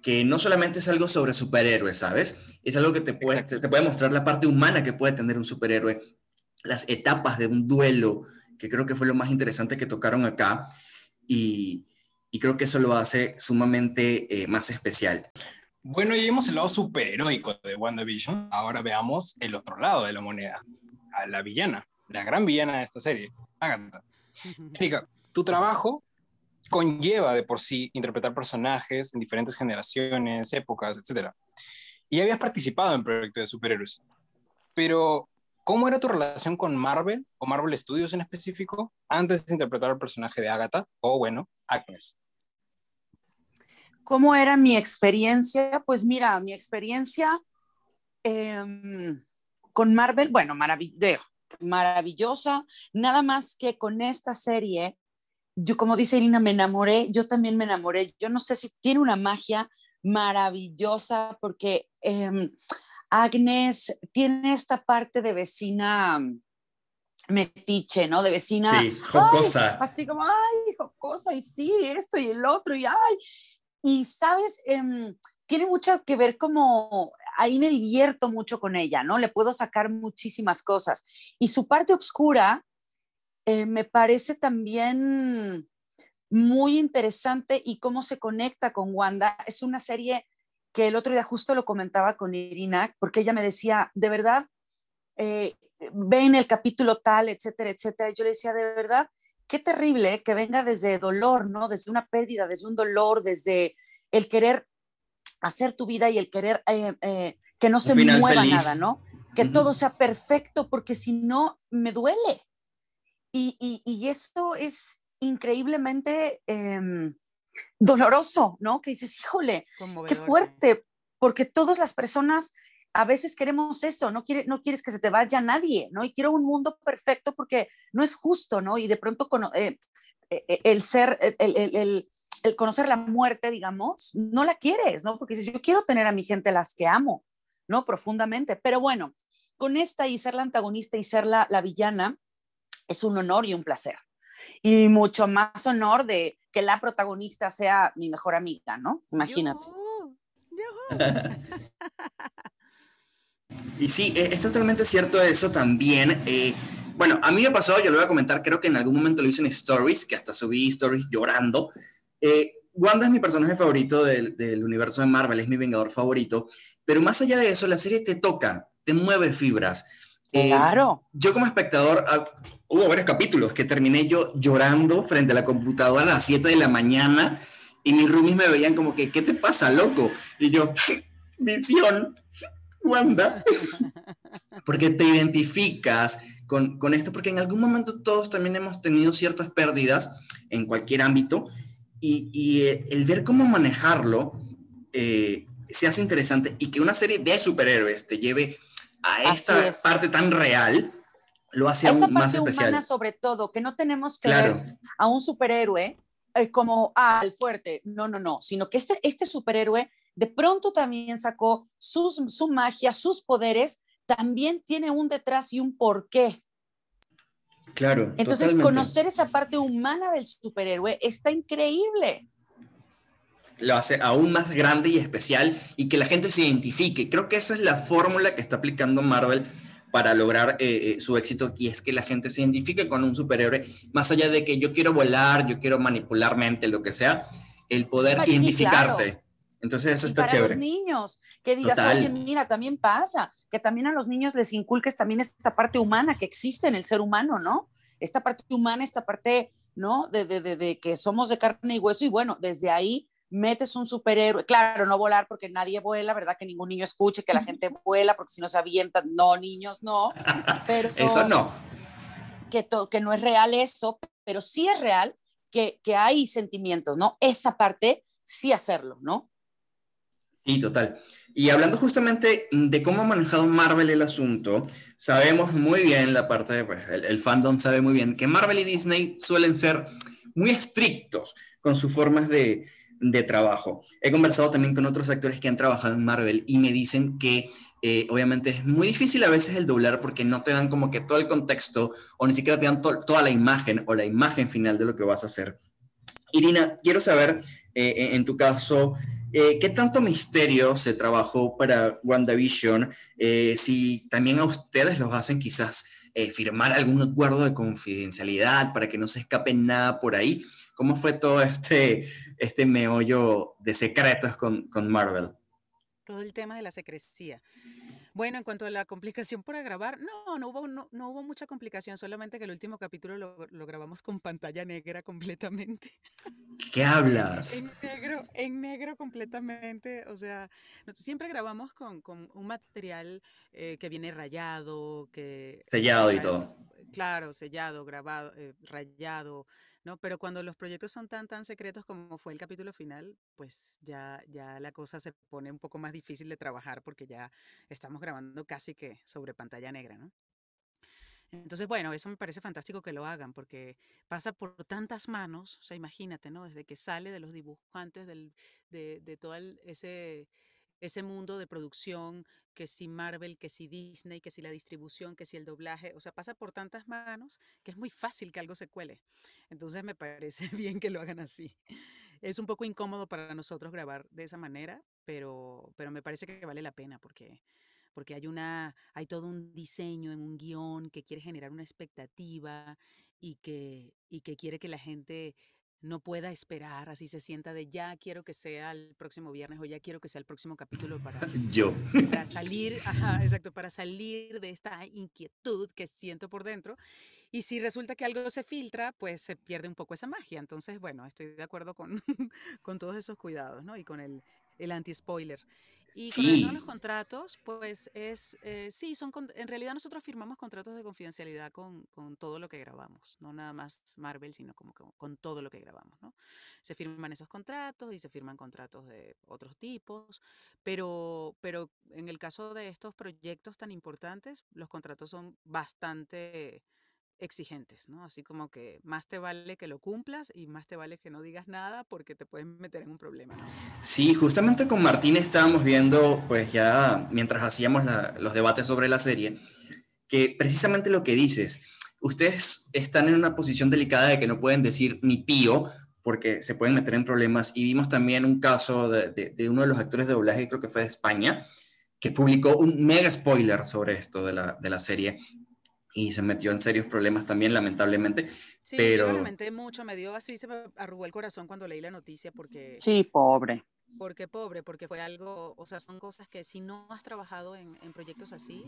que no solamente es algo sobre superhéroes, ¿sabes? Es algo que te puede, te, puede mostrar la parte humana que puede tener un superhéroe, las etapas de un duelo, que creo que fue lo más interesante que tocaron acá, y, y creo que eso lo hace sumamente eh, más especial. Bueno, ya vimos el lado superheroico de WandaVision. Ahora veamos el otro lado de la moneda. A la villana, la gran villana de esta serie, Agatha. Erika, tu trabajo conlleva de por sí interpretar personajes en diferentes generaciones, épocas, etc. Y habías participado en proyectos de superhéroes. Pero, ¿cómo era tu relación con Marvel o Marvel Studios en específico antes de interpretar el personaje de Agatha o, bueno, Agnes? ¿Cómo era mi experiencia? Pues mira, mi experiencia em, con Marvel, bueno, maravillosa, nada más que con esta serie, yo como dice Irina, me enamoré, yo también me enamoré, yo no sé si tiene una magia maravillosa porque em, Agnes tiene esta parte de vecina metiche, ¿no? De vecina. Sí, jocosa. así como, ay, jocosa, y sí, esto y el otro, y ay, y, sabes, em, tiene mucho que ver como, ahí me divierto mucho con ella, ¿no? Le puedo sacar muchísimas cosas. Y su parte oscura eh, me parece también muy interesante y cómo se conecta con Wanda. Es una serie que el otro día justo lo comentaba con Irina, porque ella me decía, de verdad, eh, ven el capítulo tal, etcétera, etcétera. Yo le decía, de verdad, qué terrible que venga desde dolor, ¿no? Desde una pérdida, desde un dolor, desde el querer hacer tu vida y el querer eh, eh, que no se mueva nada, ¿no? Que todo sea perfecto, porque si no, me duele. Y, y, eso es increíblemente em, doloroso, ¿no? Que dices, híjole, qué fuerte, porque todas las personas a veces queremos eso, no, quiere, no quieres que se te vaya nadie, ¿no? Y quiero un mundo perfecto porque no es justo, ¿no? Y de pronto eh, eh, eh, el ser, el, conocer la muerte, digamos, no la quieres, ¿no? Porque dices, yo quiero tener a mi gente las que amo, ¿no? Profundamente. Pero bueno, con esta y ser la antagonista y ser la, villana es un honor y un placer. Y mucho más honor de que la protagonista sea mi mejor amiga, ¿no? Imagínate. Y sí, e, es, totalmente cierto eso también. Eh, bueno, a mí me pasó, yo lo voy a comentar, creo que en algún momento lo hice en Stories, que hasta subí Stories llorando. Eh, Wanda es mi personaje favorito del, del, universo de Marvel, es mi vengador favorito, pero más allá de eso, la serie te toca, te mueve fibras. Eh, claro. Yo como espectador, ah, hubo varios capítulos que terminé yo llorando frente a la computadora a las 7 de la mañana y mis roomies me veían como que, ¿qué te pasa, loco? Y yo, visión, Wanda. porque te identificas con, con, esto, porque en algún momento todos también hemos tenido ciertas pérdidas en cualquier ámbito y, y el ver cómo manejarlo eh, se hace interesante y que una serie de superhéroes te lleve a esa parte tan real, lo hace aún más especial. Humana sobre todo, que no tenemos que ver a un superhéroe eh, como, ah, el fuerte, no, no, no, sino que este, este superhéroe de pronto también sacó sus, su magia, sus poderes, también tiene un detrás y un porqué. Claro. Entonces, conocer esa parte humana del superhéroe está increíble. Lo hace aún más grande y especial y que la gente se identifique. Creo que esa es la fórmula que está aplicando Marvel para lograr eh, eh, su éxito y es que la gente se identifique con un superhéroe, más allá de que yo quiero volar, yo quiero manipular mente, lo que sea, el poder identificarte. Entonces eso está para chévere. los niños, que digas, oye, mira, también pasa, que también a los niños les inculques también esta parte humana que existe en el ser humano, ¿no? Esta parte humana, esta parte, ¿no? De, de, de, de que somos de carne y hueso y bueno, desde ahí metes un superhéroe, claro, no volar porque nadie vuela, ¿verdad? Que ningún niño escuche que la gente vuela, porque si no se avientan, no, niños, no. Pero, eso no. Que, que no es real eso, pero sí es real que, que hay sentimientos, ¿no? Esa parte sí hacerlo, ¿no? Sí, total. Y hablando justamente de cómo ha manejado Marvel el asunto, sabemos muy bien la parte de, pues, el, fandom sabe muy bien que Marvel y Disney suelen ser muy estrictos con sus formas de, de trabajo. He conversado también con otros actores que han trabajado en Marvel y me dicen que eh, obviamente es muy difícil a veces el doblar porque no te dan como que todo el contexto o ni siquiera te dan toda la imagen o la imagen final de lo que vas a hacer. Irina, quiero saber, eh, en tu caso, eh, ¿Qué tanto misterio se trabajó para WandaVision? Eh, si también a ustedes los hacen quizás eh, firmar algún acuerdo de confidencialidad para que no se escape nada por ahí. ¿Cómo fue todo este, este meollo de secretos con, con Marvel? Todo el tema de la secrecía. Bueno, en cuanto a la complicación para grabar, no, no hubo, no, hubo mucha complicación, solamente que el último capítulo lo, lo grabamos con pantalla negra completamente. ¿Qué hablas? En negro, en negro completamente. O sea, siempre grabamos con, con un material eh, que viene rayado, que... Sellado y todo. Claro, sellado, grabado, eh, rayado, ¿no? Pero cuando los proyectos son tan, tan secretos como fue el capítulo final, pues ya, ya la cosa se pone un poco más difícil de trabajar porque ya estamos grabando casi que sobre pantalla negra, ¿no? Entonces, bueno, eso me parece fantástico que lo hagan porque pasa por tantas manos, o sea, imagínate, ¿no? Desde que sale de los dibujantes, del, de, de todo ese, ese mundo de producción, que si Marvel, que si Disney, que si la distribución, que si el doblaje, o sea, pasa por tantas manos que es muy fácil que algo se cuele. Entonces me parece bien que lo hagan así. Es un poco incómodo para nosotros grabar de esa manera, pero, pero me parece que vale la pena porque, porque hay, una, hay todo un diseño en un guion que quiere generar una expectativa y que, y que quiere que la gente no pueda esperar, así se sienta de ya quiero que sea el próximo viernes o ya quiero que sea el próximo capítulo para, Yo. para salir, ajá, exacto, para salir de esta inquietud que siento por dentro. Y si resulta que algo se filtra, pues se pierde un poco esa magia. Entonces, bueno, estoy de acuerdo con, con todos esos cuidados, ¿no? Y con el, el anti-spoiler. Y con relación a los contratos, pues es, eh, sí, son, en realidad nosotros firmamos contratos de confidencialidad con, con, todo lo que grabamos, no nada más Marvel, sino como con, todo lo que grabamos, ¿no? Se firman esos contratos y se firman contratos de otros tipos, pero, pero en el caso de estos proyectos tan importantes, los contratos son bastante exigentes, ¿no? Así como que más te vale que lo cumplas y más te vale que no digas nada porque te puedes meter en un problema. Sí, justamente con Martín estábamos viendo, pues ya mientras hacíamos los debates sobre la serie, que precisamente lo que dices, ustedes están en una posición delicada de que no pueden decir ni pío porque se pueden meter en problemas y vimos también un caso de, de uno de los actores de doblaje, creo que fue de España, que publicó un mega spoiler sobre esto de la, de la serie y se metió en serios problemas también, lamentablemente. Sí, pero... yo lo lamenté mucho, me dio así, se me arrugó el corazón cuando leí la noticia porque... Sí, pobre. Porque pobre, porque fue algo, o sea, son cosas que si no has trabajado en, en proyectos así,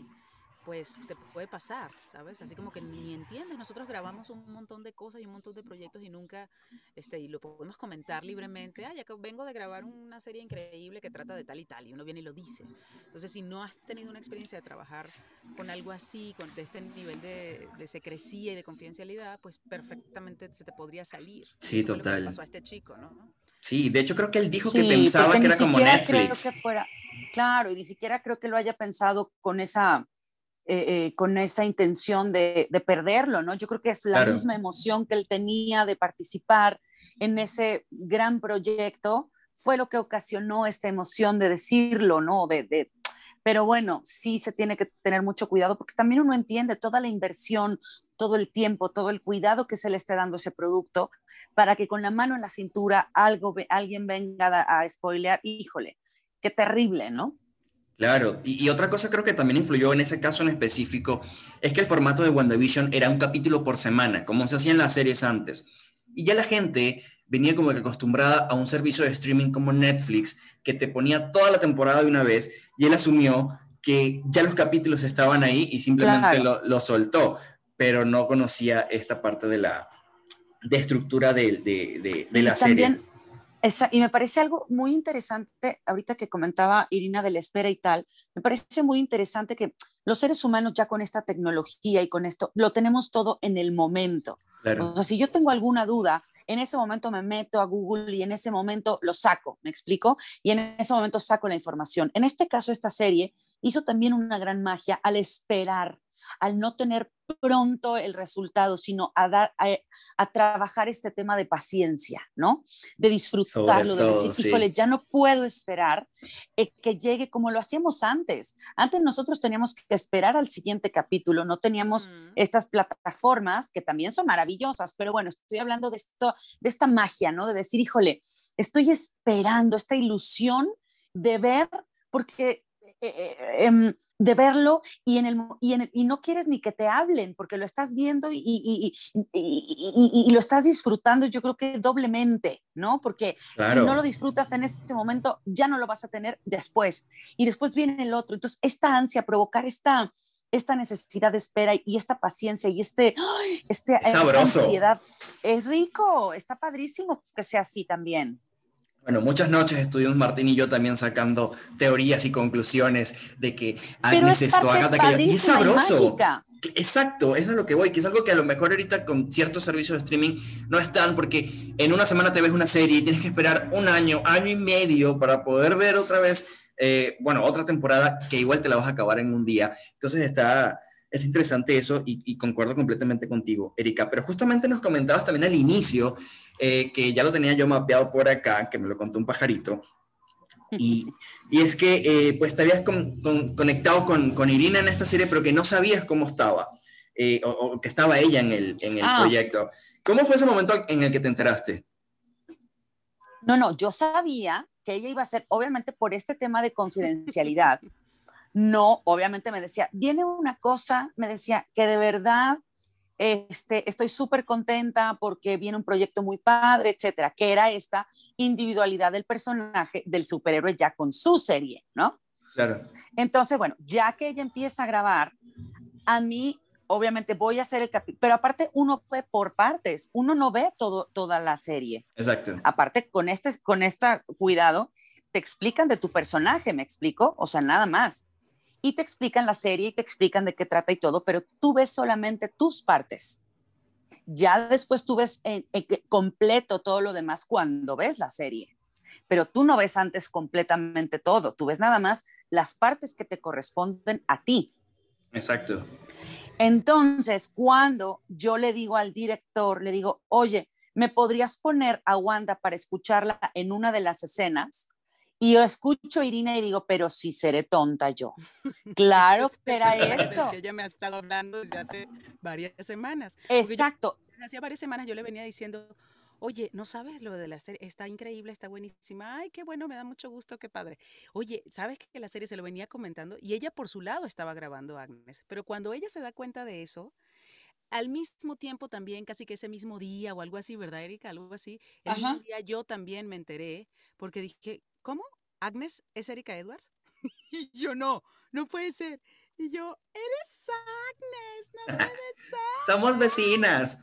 pues te puede pasar, ¿sabes? Así como que ni entiendes. Nosotros grabamos un montón de cosas y un montón de proyectos y nunca, este, y lo podemos comentar libremente. Ah, ya que vengo de grabar una serie increíble que trata de tal y tal, y uno viene y lo dice. Entonces, si no has tenido una experiencia de trabajar con algo así, con de este nivel de, de secrecía y de confidencialidad, pues perfectamente se te podría salir. Sí, total. pasó a este chico, ¿no? Sí, de hecho creo que él dijo que pensaba que era como Netflix. que fuera, claro, y ni siquiera creo que lo haya pensado con esa eh, eh, con esa intención de, perderlo, ¿no? Yo creo que es la misma emoción que él tenía de participar en ese gran proyecto, fue lo que ocasionó esta emoción de decirlo, ¿no? De, pero bueno, sí se tiene que tener mucho cuidado porque también uno entiende toda la inversión, todo el tiempo, todo el cuidado que se le esté dando ese producto para que con la mano en la cintura algo, alguien venga a, a spoilear, híjole, qué terrible, ¿no? Claro, y, otra cosa creo que también influyó en ese caso en específico es que el formato de WandaVision era un capítulo por semana, como se hacía en las series antes. Y ya la gente venía como que acostumbrada a un servicio de streaming como Netflix, que te ponía toda la temporada de una vez, y él asumió que ya los capítulos estaban ahí y simplemente lo, soltó, pero no conocía esta parte de la de estructura de, de, de, la serie y me parece algo muy interesante, ahorita que comentaba Irina de la espera y tal, me parece muy interesante que los seres humanos ya con esta tecnología y con esto, lo tenemos todo en el momento. O sea, si yo tengo alguna duda, en ese momento me meto a Google y en ese momento lo saco, ¿me explico? Y en ese momento saco la información. En este caso, esta serie hizo también una gran magia al esperar al no tener pronto el resultado, sino a, dar, a, trabajar este tema de paciencia, ¿no? De disfrutarlo, de decir, híjole, ya no puedo esperar eh, que llegue como lo hacíamos antes. Antes nosotros teníamos que esperar al siguiente capítulo, no teníamos estas plataformas que también son maravillosas, pero bueno, estoy hablando de, esto, de esta magia, ¿no? De decir, híjole, estoy esperando esta ilusión de ver, porque eh, eh, em, de verlo y, en el, y, en y, no quieres ni que te hablen porque lo estás viendo y, y, lo estás disfrutando, yo creo que doblemente, ¿no? Porque si no lo disfrutas en este momento, ya no lo vas a tener después. Y después viene el otro. Entonces, esta ansia, provocar esta, esta necesidad de espera y esta paciencia y este, este esta ansiedad, es rico, está padrísimo que sea así también. Bueno, muchas noches estuvimos Martín y yo también sacando teorías y conclusiones de que Agnes es esto, haga aquello. es sabroso. Exacto, eso es lo que voy, que es algo que a lo mejor ahorita con ciertos servicios de streaming no están, porque en una semana te ves una serie y tienes que esperar un año, año y medio para poder ver otra vez, eh, bueno, otra temporada que igual te la vas a acabar en un día. Entonces está, es interesante eso y, concuerdo completamente contigo, Erika. Pero justamente nos comentabas también al inicio, eh, que ya lo tenía yo mapeado por acá, que me lo contó un pajarito. Y, y es que eh, pues te habías conectado con, con, Irina en esta serie, pero que no sabías cómo estaba, eh, o, que estaba ella en el, en el ah. proyecto. ¿Cómo fue ese momento en el que te enteraste? No, no, yo sabía que ella iba a ser, obviamente por este tema de confidencialidad, no, obviamente me decía, viene una cosa, me decía, que de verdad este, estoy súper contenta porque viene un proyecto muy padre, etcétera, que era esta individualidad del personaje, del superhéroe ya con su serie, ¿no? Claro. Entonces, bueno, ya que ella empieza a grabar, a mí, obviamente, voy a hacer el capítulo, pero aparte uno ve por partes, uno no ve todo, toda la serie. Exacto. Aparte, con este, con este cuidado, te explican de tu personaje, ¿me explico? O sea, nada más y te explican la serie y te explican de qué trata y todo, pero tú ves solamente tus partes. Ya después tú ves en, completo todo lo demás cuando ves la serie, pero tú no ves antes completamente todo, tú ves nada más las partes que te corresponden a ti. Exacto. Entonces, cuando yo le digo al director, le digo, oye, ¿me podrías poner a Wanda para escucharla en una de las escenas? Y yo escucho a Irina y digo, pero si seré tonta yo. Claro que era esto. Ella me ha estado hablando desde hace varias semanas. Exacto. Hace varias semanas yo le venía diciendo, oye, ¿no sabes lo de la serie? Está increíble, está buenísima. Ay, qué bueno, me da mucho gusto, qué padre. Oye, ¿sabes que la serie se lo venía comentando? Y ella por su lado estaba grabando Agnes. Pero cuando ella se da cuenta de eso, al mismo tiempo también, casi que ese mismo día o algo así, ¿verdad, Erika? Algo así. El mismo día yo también me enteré porque dije, ¿cómo? ¿Agnes es Erika Edwards? y yo no, no puede ser. Y yo, eres Agnes, no puede ser. Somos vecinas.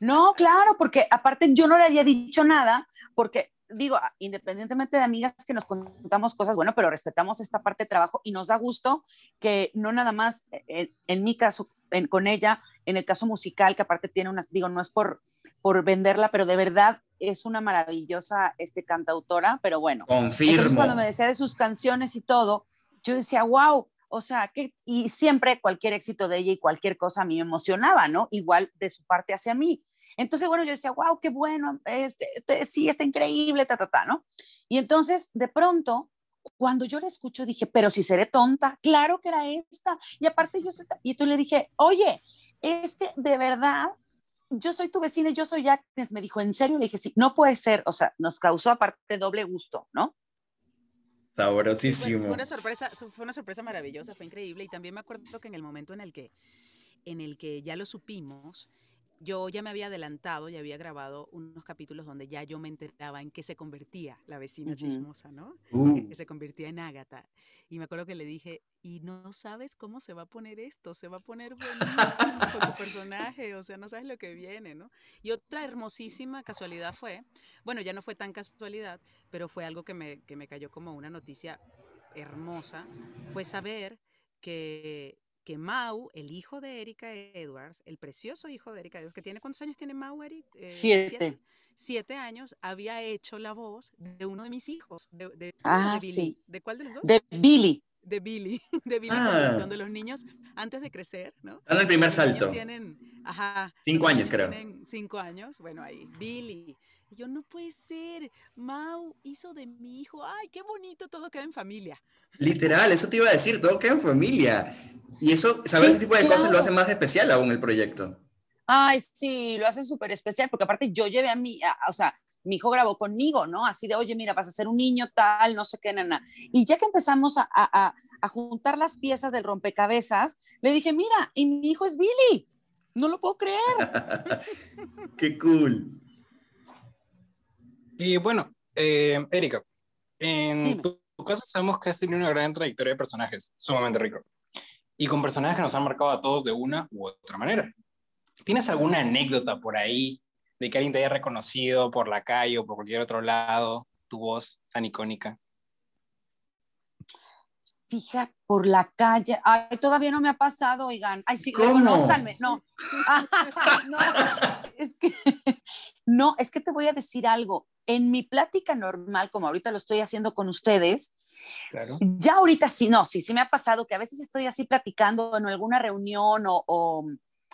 No, claro, porque aparte yo no le había dicho nada, porque digo, independientemente de amigas que nos contamos cosas, bueno, pero respetamos esta parte de trabajo y nos da gusto que no nada más, en, en mi caso, en, con ella, en el caso musical, que aparte tiene unas, digo, no es por, por venderla, pero de verdad es una maravillosa este, cantautora, pero bueno. Confirmo. Entonces cuando me decía de sus canciones y todo, yo decía, wow, o sea, que, y siempre cualquier éxito de ella y cualquier cosa a mí me emocionaba, ¿no? Igual de su parte hacia mí. Entonces, bueno, yo decía, wow, qué bueno, este, este, sí, está increíble, ta, ta, ta, ¿no? Y entonces, de pronto, cuando yo la escucho, dije, pero si seré tonta, claro que era esta. Y aparte, yo, y entonces le dije, oye, es que de verdad, yo soy tu vecina yo soy Agnes. Me dijo, ¿en serio? Le dije, sí, no puede ser. O sea, nos causó aparte doble gusto, ¿no? Sabrosísimo. Fue, fue, una sorpresa, fue una sorpresa maravillosa, fue increíble. Y también me acuerdo que en el momento en el que, en el que ya lo supimos, yo ya me había adelantado y había grabado unos capítulos donde ya yo me enteraba en qué se convertía la vecina uh -huh. chismosa, ¿no? Uh. Que se convertía en Ágata. Y me acuerdo que le dije, y no sabes cómo se va a poner esto, se va a poner buenísimo con tu personaje, o sea, no sabes lo que viene, ¿no? Y otra hermosísima casualidad fue, bueno, ya no fue tan casualidad, pero fue algo que me, que me cayó como una noticia hermosa, fue saber que que Mau, el hijo de Erika Edwards, el precioso hijo de Erika Edwards, que tiene, ¿cuántos años tiene Mau, Eric? Eh, siete. siete. siete. años, había hecho la voz de uno de mis hijos, de, de, ah, de Billy. Sí. ¿De cuál de los dos? De Billy. De Billy, de Billy, ah. cuando los niños, antes de crecer, ¿no? Dan el primer salto. Tienen, ajá. Cinco años, creo. Tienen cinco años, bueno, ahí, Billy. Y yo, no puede ser, Mau hizo de mi hijo, ay, qué bonito, todo queda en familia. Literal, eso te iba a decir, todo queda en familia. Y eso, saber sí, ese tipo de claro. cosas lo hace más especial aún el proyecto. Ay, sí, lo hace súper especial, porque aparte yo llevé a mi, a, o sea, mi hijo grabó conmigo, ¿no? Así de, oye, mira, vas a ser un niño tal, no sé qué, nana. Y ya que empezamos a, a, a juntar las piezas del rompecabezas, le dije, mira, y mi hijo es Billy. No lo puedo creer. qué cool. Y bueno, eh, Erika, en Dime. tu, caso sabemos que has tenido una gran trayectoria de personajes, sumamente rico. Y con personajes que nos han marcado a todos de una u otra manera. ¿Tienes alguna anécdota por ahí de que alguien te haya reconocido por la calle o por cualquier otro lado tu voz tan icónica? Fija por la calle. Ay, todavía no me ha pasado, oigan. Ay, sí, ¿Cómo? reconozcanme. No. no, es que no, es que te voy a decir algo. En mi plática normal, como ahorita lo estoy haciendo con ustedes, Claro. ya ahorita sí, no, sí, sí me ha pasado que a veces estoy así platicando en alguna reunión o, o,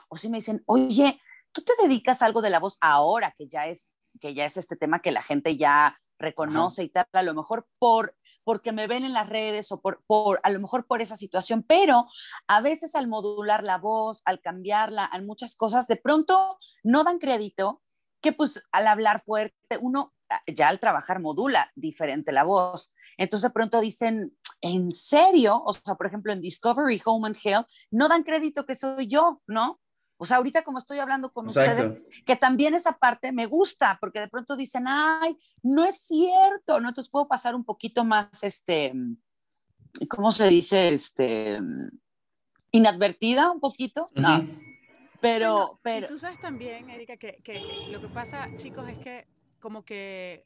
o si me dicen, oye, ¿tú te dedicas a algo de la voz ahora que ya es, que ya es este tema que la gente ya reconoce Ajá. y tal, a lo mejor por porque me ven en las redes o por, por, a lo mejor por esa situación, pero a veces al modular la voz, al cambiarla, al muchas cosas, de pronto no dan crédito que pues al hablar fuerte, uno ya al trabajar modula diferente la voz. Entonces de pronto dicen, ¿en serio? O sea, por ejemplo, en Discovery, Home and Hell, no dan crédito que soy yo, ¿no? O sea, ahorita como estoy hablando con Exacto. ustedes, que también esa parte me gusta, porque de pronto dicen, ay, no es cierto, ¿no? Entonces puedo pasar un poquito más, este, ¿cómo se dice? Este, inadvertida un poquito, uh -huh. no. Pero, bueno, pero... Y tú sabes también, Erika, que, que lo que pasa, chicos, es que como que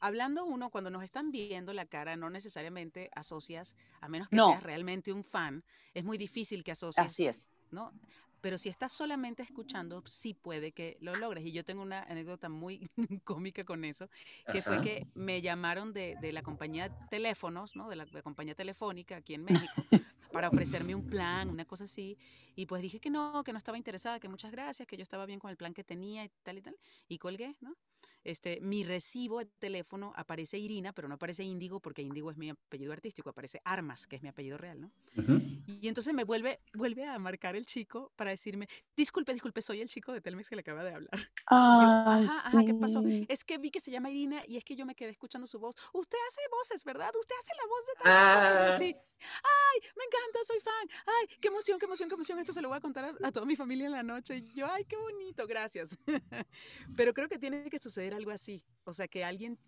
hablando uno, cuando nos están viendo la cara, no necesariamente asocias, a menos que no. seas realmente un fan, es muy difícil que asocies. Así es. ¿no? Pero si estás solamente escuchando, sí puede que lo logres. Y yo tengo una anécdota muy cómica con eso, que Ajá. fue que me llamaron de, de, la compañía de teléfonos, ¿no? De la, de la compañía telefónica aquí en México, para ofrecerme un plan, una cosa así. Y pues dije que no, que no estaba interesada, que muchas gracias, que yo estaba bien con el plan que tenía y tal y tal. Y colgué, ¿no? Este, mi recibo de teléfono aparece Irina, pero no aparece Índigo porque Índigo es mi apellido artístico, aparece Armas, que es mi apellido real, ¿no? Uh -huh. Y entonces me vuelve, vuelve a marcar el chico para decirme, disculpe, disculpe, soy el chico de Telmex que le acaba de hablar. Ah, yo, ajá, ajá, ¿qué pasó? Es que vi que se llama Irina y es que yo me quedé escuchando su voz. Usted hace voces, ¿verdad? Usted hace la voz de Telmex. Ah. Sí. Ay, me encanta, soy fan. Ay, qué emoción, qué emoción, qué emoción. Esto se lo voy a contar a, a toda mi familia en la noche. Y yo, ay, qué bonito, gracias. pero creo que tiene que suceder algo así. O sea, que alguien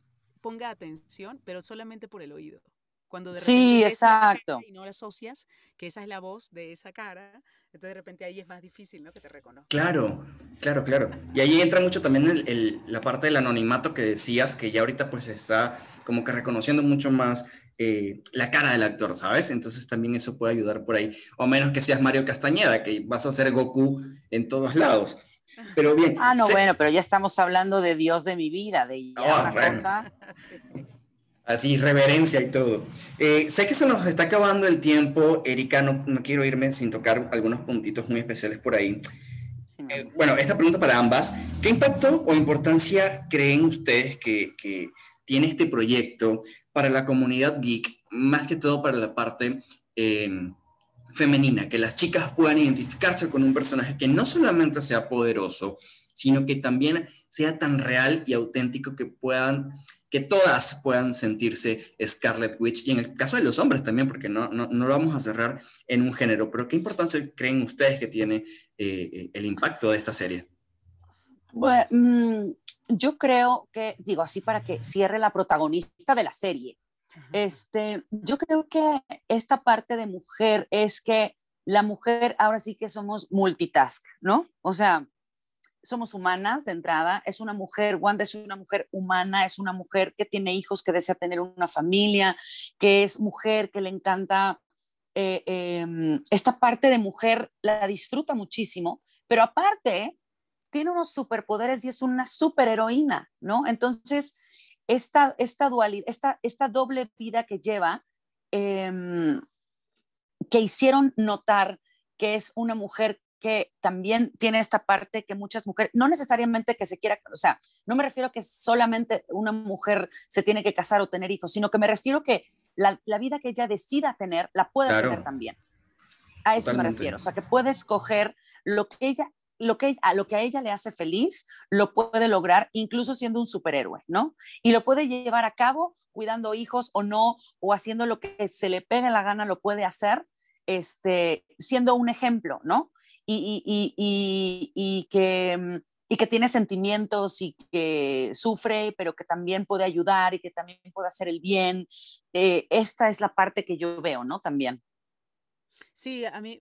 ponga atención, pero solamente por el oído. Cuando de sí, exacto. Y no asocias que esa es la voz de esa cara, entonces de repente ahí es más difícil, ¿no? Que te reconozca. Claro, claro, claro. Y ahí entra mucho también el, la parte del anonimato que decías, que ya ahorita pues está como que reconociendo mucho más eh, la cara del actor, ¿sabes? Entonces también eso puede ayudar por ahí. O menos que seas Mario Castañeda, que vas a ser Goku en todos lados. Pero bien. Ah, no, bueno, pero ya estamos hablando de Dios de mi vida, de ya una cosa. Así, reverencia y todo. Eh, sé que se nos está acabando el tiempo, Erika, no, no, quiero irme sin tocar algunos puntitos muy especiales por ahí. Eh, bueno, esta pregunta para ambas. ¿Qué impacto o importancia creen ustedes que, que, tiene este proyecto para la comunidad geek, más que todo para la parte em, femenina? Que las chicas puedan identificarse con un personaje que no solamente sea poderoso, sino que también sea tan real y auténtico que puedan que todas puedan sentirse Scarlet Witch, y en el caso de los hombres también, porque no, no, no lo vamos a cerrar en un género, pero ¿qué importancia creen ustedes que tiene eh, el impacto de esta serie? Bueno, mm, yo creo que, digo así para que cierre la protagonista de la serie, este, yo creo que esta parte de mujer es que la mujer ahora sí que somos multitask, ¿no? O sea, somos humanas de entrada, es una mujer, Wanda es una mujer humana, es una mujer que tiene hijos, que desea tener una familia, que es mujer, que le encanta eh, em, esta parte de mujer, la disfruta muchísimo, pero aparte tiene unos superpoderes y es una superheroína, ¿no? Entonces, esta, esta dualidad, esta, esta doble vida que lleva, em, que hicieron notar que es una mujer que también tiene esta parte que muchas mujeres, no necesariamente que se quiera, o sea, no me refiero a que solamente una mujer se tiene que casar o tener hijos, sino que me refiero que la, la vida que ella decida tener, la puede tener también. A eso me refiero, o sea, que puede escoger lo que ella lo que, a lo que a ella le hace feliz, lo puede lograr incluso siendo un superhéroe, ¿no? Y lo puede llevar a cabo cuidando hijos o no, o haciendo lo que se le pegue la gana, lo puede hacer, este, siendo un ejemplo, ¿no? y, que, mm, y que tiene sentimientos y que sufre, pero que también puede ayudar y que también puede hacer el bien. Eh, esta es la parte que yo veo, ¿no? También. Sí, a mí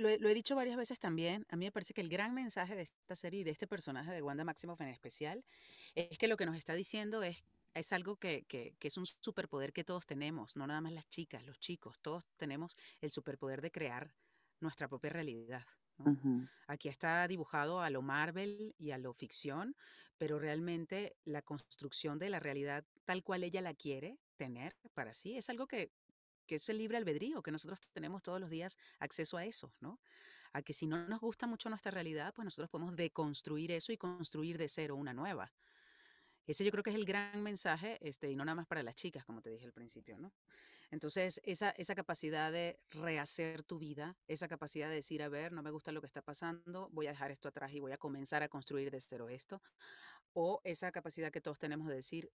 lo he, dicho varias veces también, a mí me parece que el gran mensaje de esta serie y de este personaje de Wanda Maximoff en especial es que lo que nos está diciendo es, es algo que, que, que, es un superpoder que todos tenemos, no nada más las chicas, los chicos, todos tenemos el superpoder de crear nuestra propia realidad. Aquí está dibujado a lo Marvel y a lo ficción, pero realmente la construcción de la realidad tal cual ella la quiere tener para sí es algo que, que es el libre albedrío, que nosotros tenemos todos los días acceso a eso, ¿no? A que si no nos gusta mucho nuestra realidad, pues nosotros podemos deconstruir eso y construir de cero una nueva. Ese yo creo que es el gran mensaje, este, y no nada más para las chicas, como te dije al principio, ¿no? Entonces, esa, esa capacidad de rehacer tu vida, esa capacidad de decir, a ver, no me gusta lo que está pasando, voy a dejar esto atrás y voy a comenzar a construir de cero esto, o esa capacidad que todos tenemos de decir,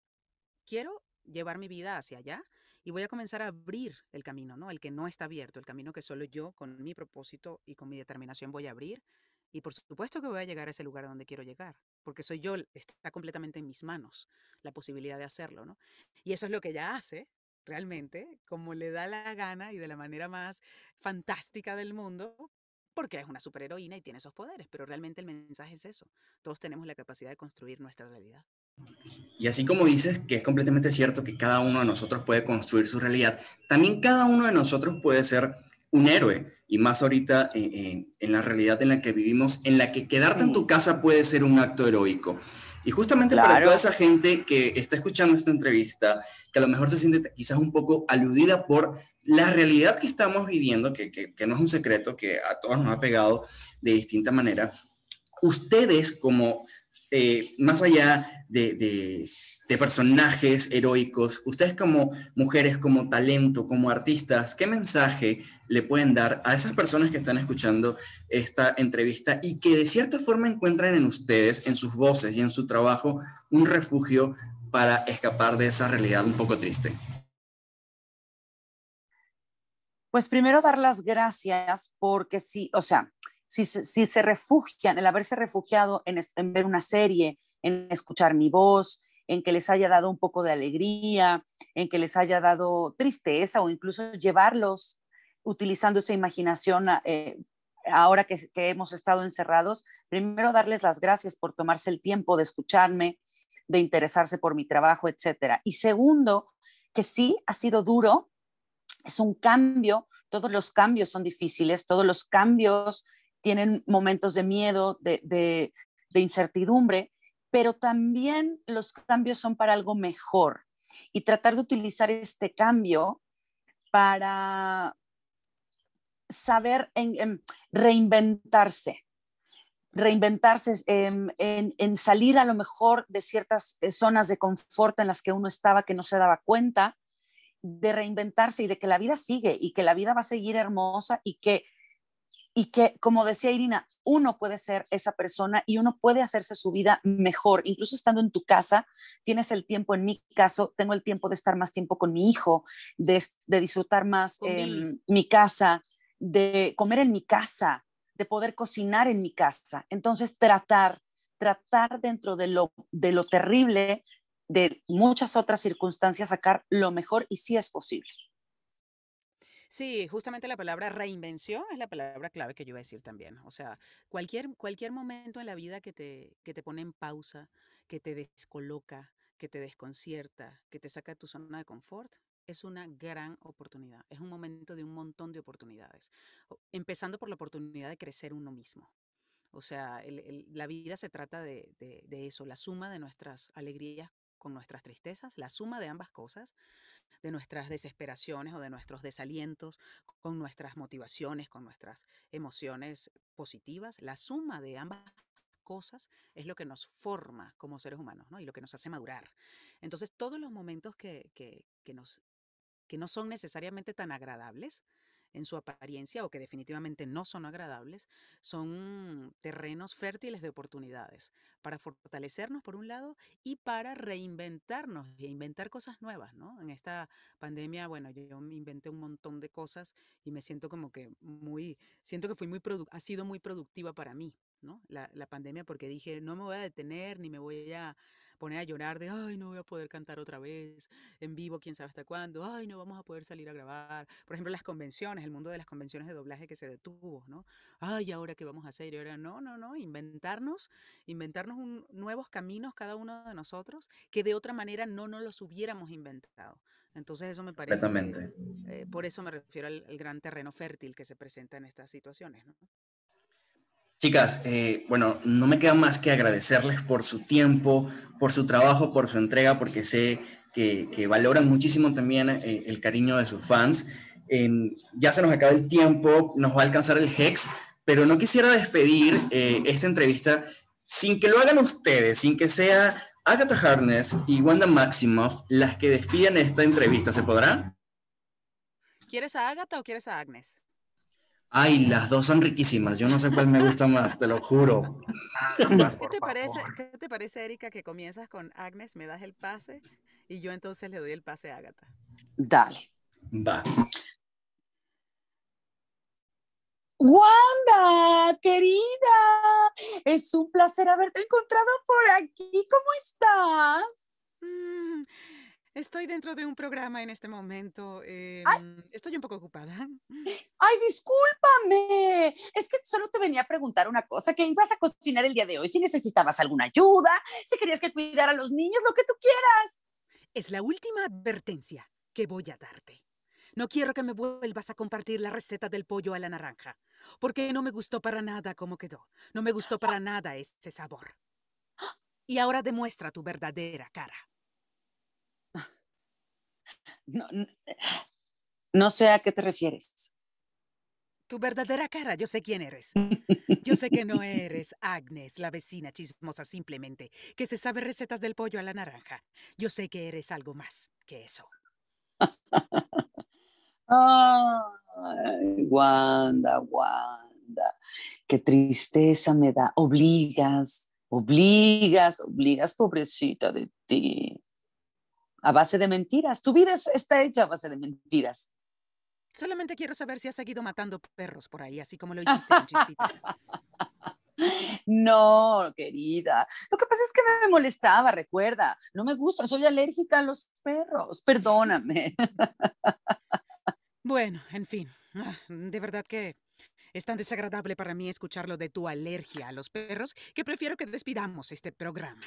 quiero llevar mi vida hacia allá y voy a comenzar a abrir el camino, ¿no? El que no está abierto, el camino que solo yo, con mi propósito y con mi determinación, voy a abrir. Y por supuesto que voy a llegar a ese lugar donde quiero llegar, porque soy yo, está completamente en mis manos la posibilidad de hacerlo, ¿no? Y eso es lo que ella hace realmente, como le da la gana y de la manera más fantástica del mundo, porque es una superheroína y tiene esos poderes, pero realmente el mensaje es eso. Todos tenemos la capacidad de construir nuestra realidad. Y así como dices que es completamente cierto que cada uno de nosotros puede construir su realidad, también cada uno de nosotros puede ser un héroe, y más ahorita eh, eh, en la realidad en la que vivimos, en la que quedarte en tu casa puede ser un acto heroico. Y justamente para toda esa gente que está escuchando esta entrevista, que a lo mejor se siente quizás un poco aludida por la realidad que estamos viviendo, que, que no es un secreto, que a todos nos ha pegado de distinta manera, ustedes como eh, más allá de, de, personajes heroicos, ustedes como mujeres, como talento, como artistas, ¿qué mensaje le pueden dar a esas personas que están escuchando esta entrevista y que de cierta forma encuentran en ustedes, en sus voces y en su trabajo, un refugio para escapar de esa realidad un poco triste? Pues primero dar las gracias porque sí, o sea, si, se refugian, el haberse refugiado en, ver una serie, en escuchar mi voz, en que les haya dado un poco de alegría, en que les haya dado tristeza o incluso llevarlos utilizando esa imaginación eh, ahora que, hemos estado encerrados, primero darles las gracias por tomarse el tiempo de escucharme, de interesarse por mi trabajo, etcétera. Y segundo, que sí ha sido duro, es un cambio, todos los cambios son difíciles, todos los cambios tienen momentos de miedo, de, incertidumbre, pero también los cambios son para algo mejor. Y tratar de utilizar este cambio para saber en, reinventarse, reinventarse en, salir a lo mejor de ciertas eh, zonas de confort en las que uno estaba que no se daba cuenta, de reinventarse y de que la vida sigue y que la vida va a seguir hermosa y que, y que como decía Irina, uno puede ser esa persona y uno puede hacerse su vida mejor, incluso estando en tu casa, tienes el tiempo, en mi caso, tengo el tiempo de estar más tiempo con mi hijo, de, disfrutar más en mi casa, de comer en mi casa, de poder cocinar en mi casa. Entonces, tratar, tratar dentro de lo, de lo terrible, de muchas otras circunstancias, sacar lo mejor y si es posible. Sí, justamente la palabra reinvención es la palabra clave que yo iba a decir también. O sea, cualquier, cualquier momento en la vida que te, que te pone en pausa, que te descoloca, que te desconcierta, que te saca de tu zona de confort, es una gran oportunidad, es un momento de un montón de oportunidades, empezando por la oportunidad de crecer uno mismo. O sea, la vida se trata de, eso, la suma de nuestras alegrías con nuestras tristezas, la suma de ambas cosas, de nuestras desesperaciones o de nuestros desalientos, con nuestras motivaciones, con nuestras emociones positivas, la suma de ambas cosas es lo que nos forma como seres humanos ¿no? y lo que nos hace madurar. Entonces, todos los momentos que, que, que nos que no son necesariamente tan agradables en su apariencia o que definitivamente no son agradables, son terrenos fértiles de oportunidades para fortalecernos por un lado y para reinventarnos e inventar cosas nuevas, ¿no? En esta pandemia, bueno, yo me inventé un montón de cosas y me siento como que muy, siento que fui muy, ha sido muy productiva para mí, ¿no? La, la pandemia porque dije, no me voy a detener ni me voy a poner a llorar de, ay, no voy a poder cantar otra vez en vivo, quién sabe hasta cuándo, ay, no vamos a poder salir a grabar. Por ejemplo, las convenciones, el mundo de las convenciones de doblaje que se detuvo, ¿no? Ay, ahora qué vamos a hacer? Y ahora, no, no, no, inventarnos, inventarnos nuevos caminos cada uno de nosotros que de otra manera no nos los hubiéramos inventado. Entonces eso me parece... Eh, por eso me refiero al, al gran terreno fértil que se presenta en estas situaciones, ¿no? Chicas, eh, bueno, no me queda más que agradecerles por su tiempo, por su trabajo, por su entrega, porque sé que, valoran muchísimo también eh, el cariño de sus fans. ya se nos acaba el tiempo, nos va a alcanzar el Hex, pero no quisiera despedir eh, esta entrevista sin que lo hagan ustedes, sin que sea Agatha Harness y Wanda Maximoff las que despidan esta entrevista. ¿Se podrá? ¿Quieres a Agatha o quieres a Agnes? Ay, las dos son riquísimas. Yo no sé cuál me gusta más, te lo juro. ¿Qué te, parece, ¿Qué te parece, Erika, que comienzas con Agnes, me das el pase y yo entonces le doy el pase a Agatha? Dale. Va. Wanda, querida, es un placer haberte encontrado por aquí. ¿Cómo estás? Mm, Estoy dentro de un programa en este momento. Em, estoy un poco ocupada. Ay, discúlpame. Es que solo te venía a preguntar una cosa, que ibas a cocinar el día de hoy, si necesitabas alguna ayuda, si querías que cuidara a los niños, lo que tú quieras. Es la última advertencia que voy a darte. No quiero que me vuelvas a compartir la receta del pollo a la naranja, porque no me gustó para nada cómo quedó. No me gustó para nada ese sabor. Y ahora demuestra tu verdadera cara. No, no, sé a qué te refieres. Tu verdadera cara, yo sé quién eres. Yo sé que no eres Agnes, la vecina chismosa simplemente, que se sabe recetas del pollo a la naranja. Yo sé que eres algo más que eso. Ay, Wanda, Wanda, qué tristeza me da. Obligas, obligas, obligas, pobrecita de ti a base de mentiras. Tu vida está hecha a base de mentiras. Solamente quiero saber si has seguido matando perros por ahí, así como lo hiciste con Chispita. No, querida. Lo que pasa es que me molestaba, recuerda. No me gustan, soy alérgica a los perros. Perdóname. Bueno, en fin. Ah, de verdad que es tan desagradable para mí escucharlo de tu alergia a los perros que prefiero que despidamos este programa.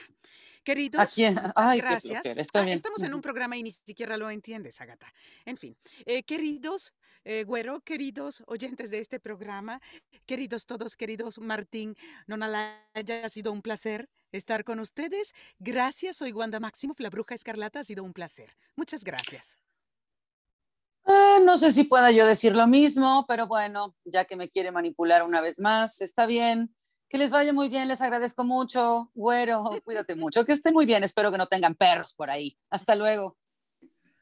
Queridos, gracias. Ah, estamos en un programa y ni siquiera lo entiendes, Agata. En fin, eh, queridos, eh, Güero, queridos oyentes de este programa, queridos todos, queridos Martín, Nonalaya, ha sido un placer estar con ustedes. Gracias, soy Wanda Máximo, la bruja escarlata, ha sido un placer. Muchas gracias. Ah, no sé si pueda yo decir lo mismo, pero bueno, ya que me quiere manipular una vez más, está bien. Que les vaya muy bien, les agradezco mucho. Güero, cuídate mucho, que estén muy bien. Espero que no tengan perros por ahí. Hasta luego.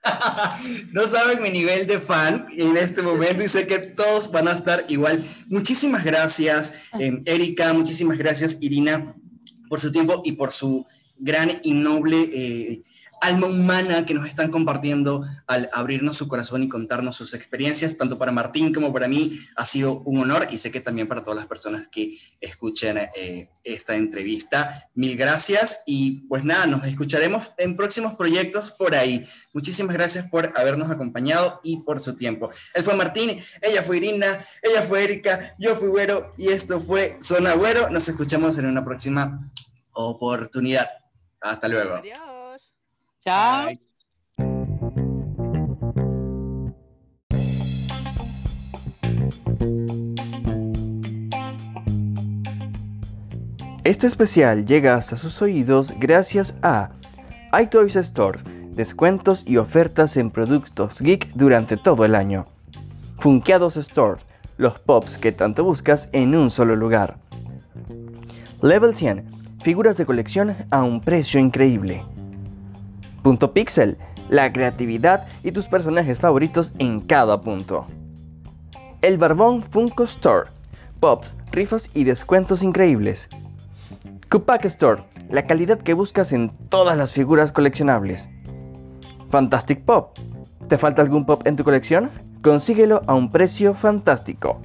no saben mi nivel de fan en este momento y sé que todos van a estar igual. Muchísimas gracias, eh, Erika, muchísimas gracias, Irina, por su tiempo y por su gran y noble eh, alma humana que nos están compartiendo al abrirnos su corazón y contarnos sus experiencias, tanto para Martín como para mí ha sido un honor y sé que también para todas las personas que escuchen eh, esta entrevista. Mil gracias y pues nada, nos escucharemos en próximos proyectos por ahí. Muchísimas gracias por habernos acompañado y por su tiempo. Él fue Martín, ella fue Irina, ella fue Erika, yo fui Güero y esto fue Zona Güero. Nos escuchamos en una próxima oportunidad. Hasta luego. Chao. Este especial llega hasta sus oídos gracias a iToys Store, descuentos y ofertas en productos geek durante todo el año. Funkeados Store, los pops que tanto buscas en un solo lugar. Level 100, figuras de colección a un precio increíble. Punto Pixel, la creatividad y tus personajes favoritos en cada punto. El Barbón Funko Store, pops, rifas y descuentos increíbles. Kupak Store, la calidad que buscas en todas las figuras coleccionables. Fantastic Pop, ¿te falta algún pop en tu colección? Consíguelo a un precio fantástico.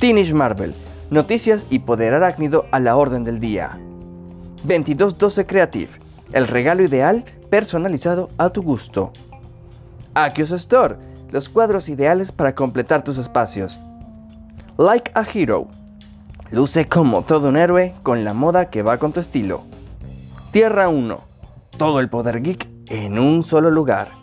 Teenage Marvel, noticias y poder arácnido a la orden del día. 2212 Creative, el regalo ideal personalizado a tu gusto. Akios Store, los cuadros ideales para completar tus espacios. Like a Hero, luce como todo un héroe con la moda que va con tu estilo. Tierra 1, todo el poder geek en un solo lugar.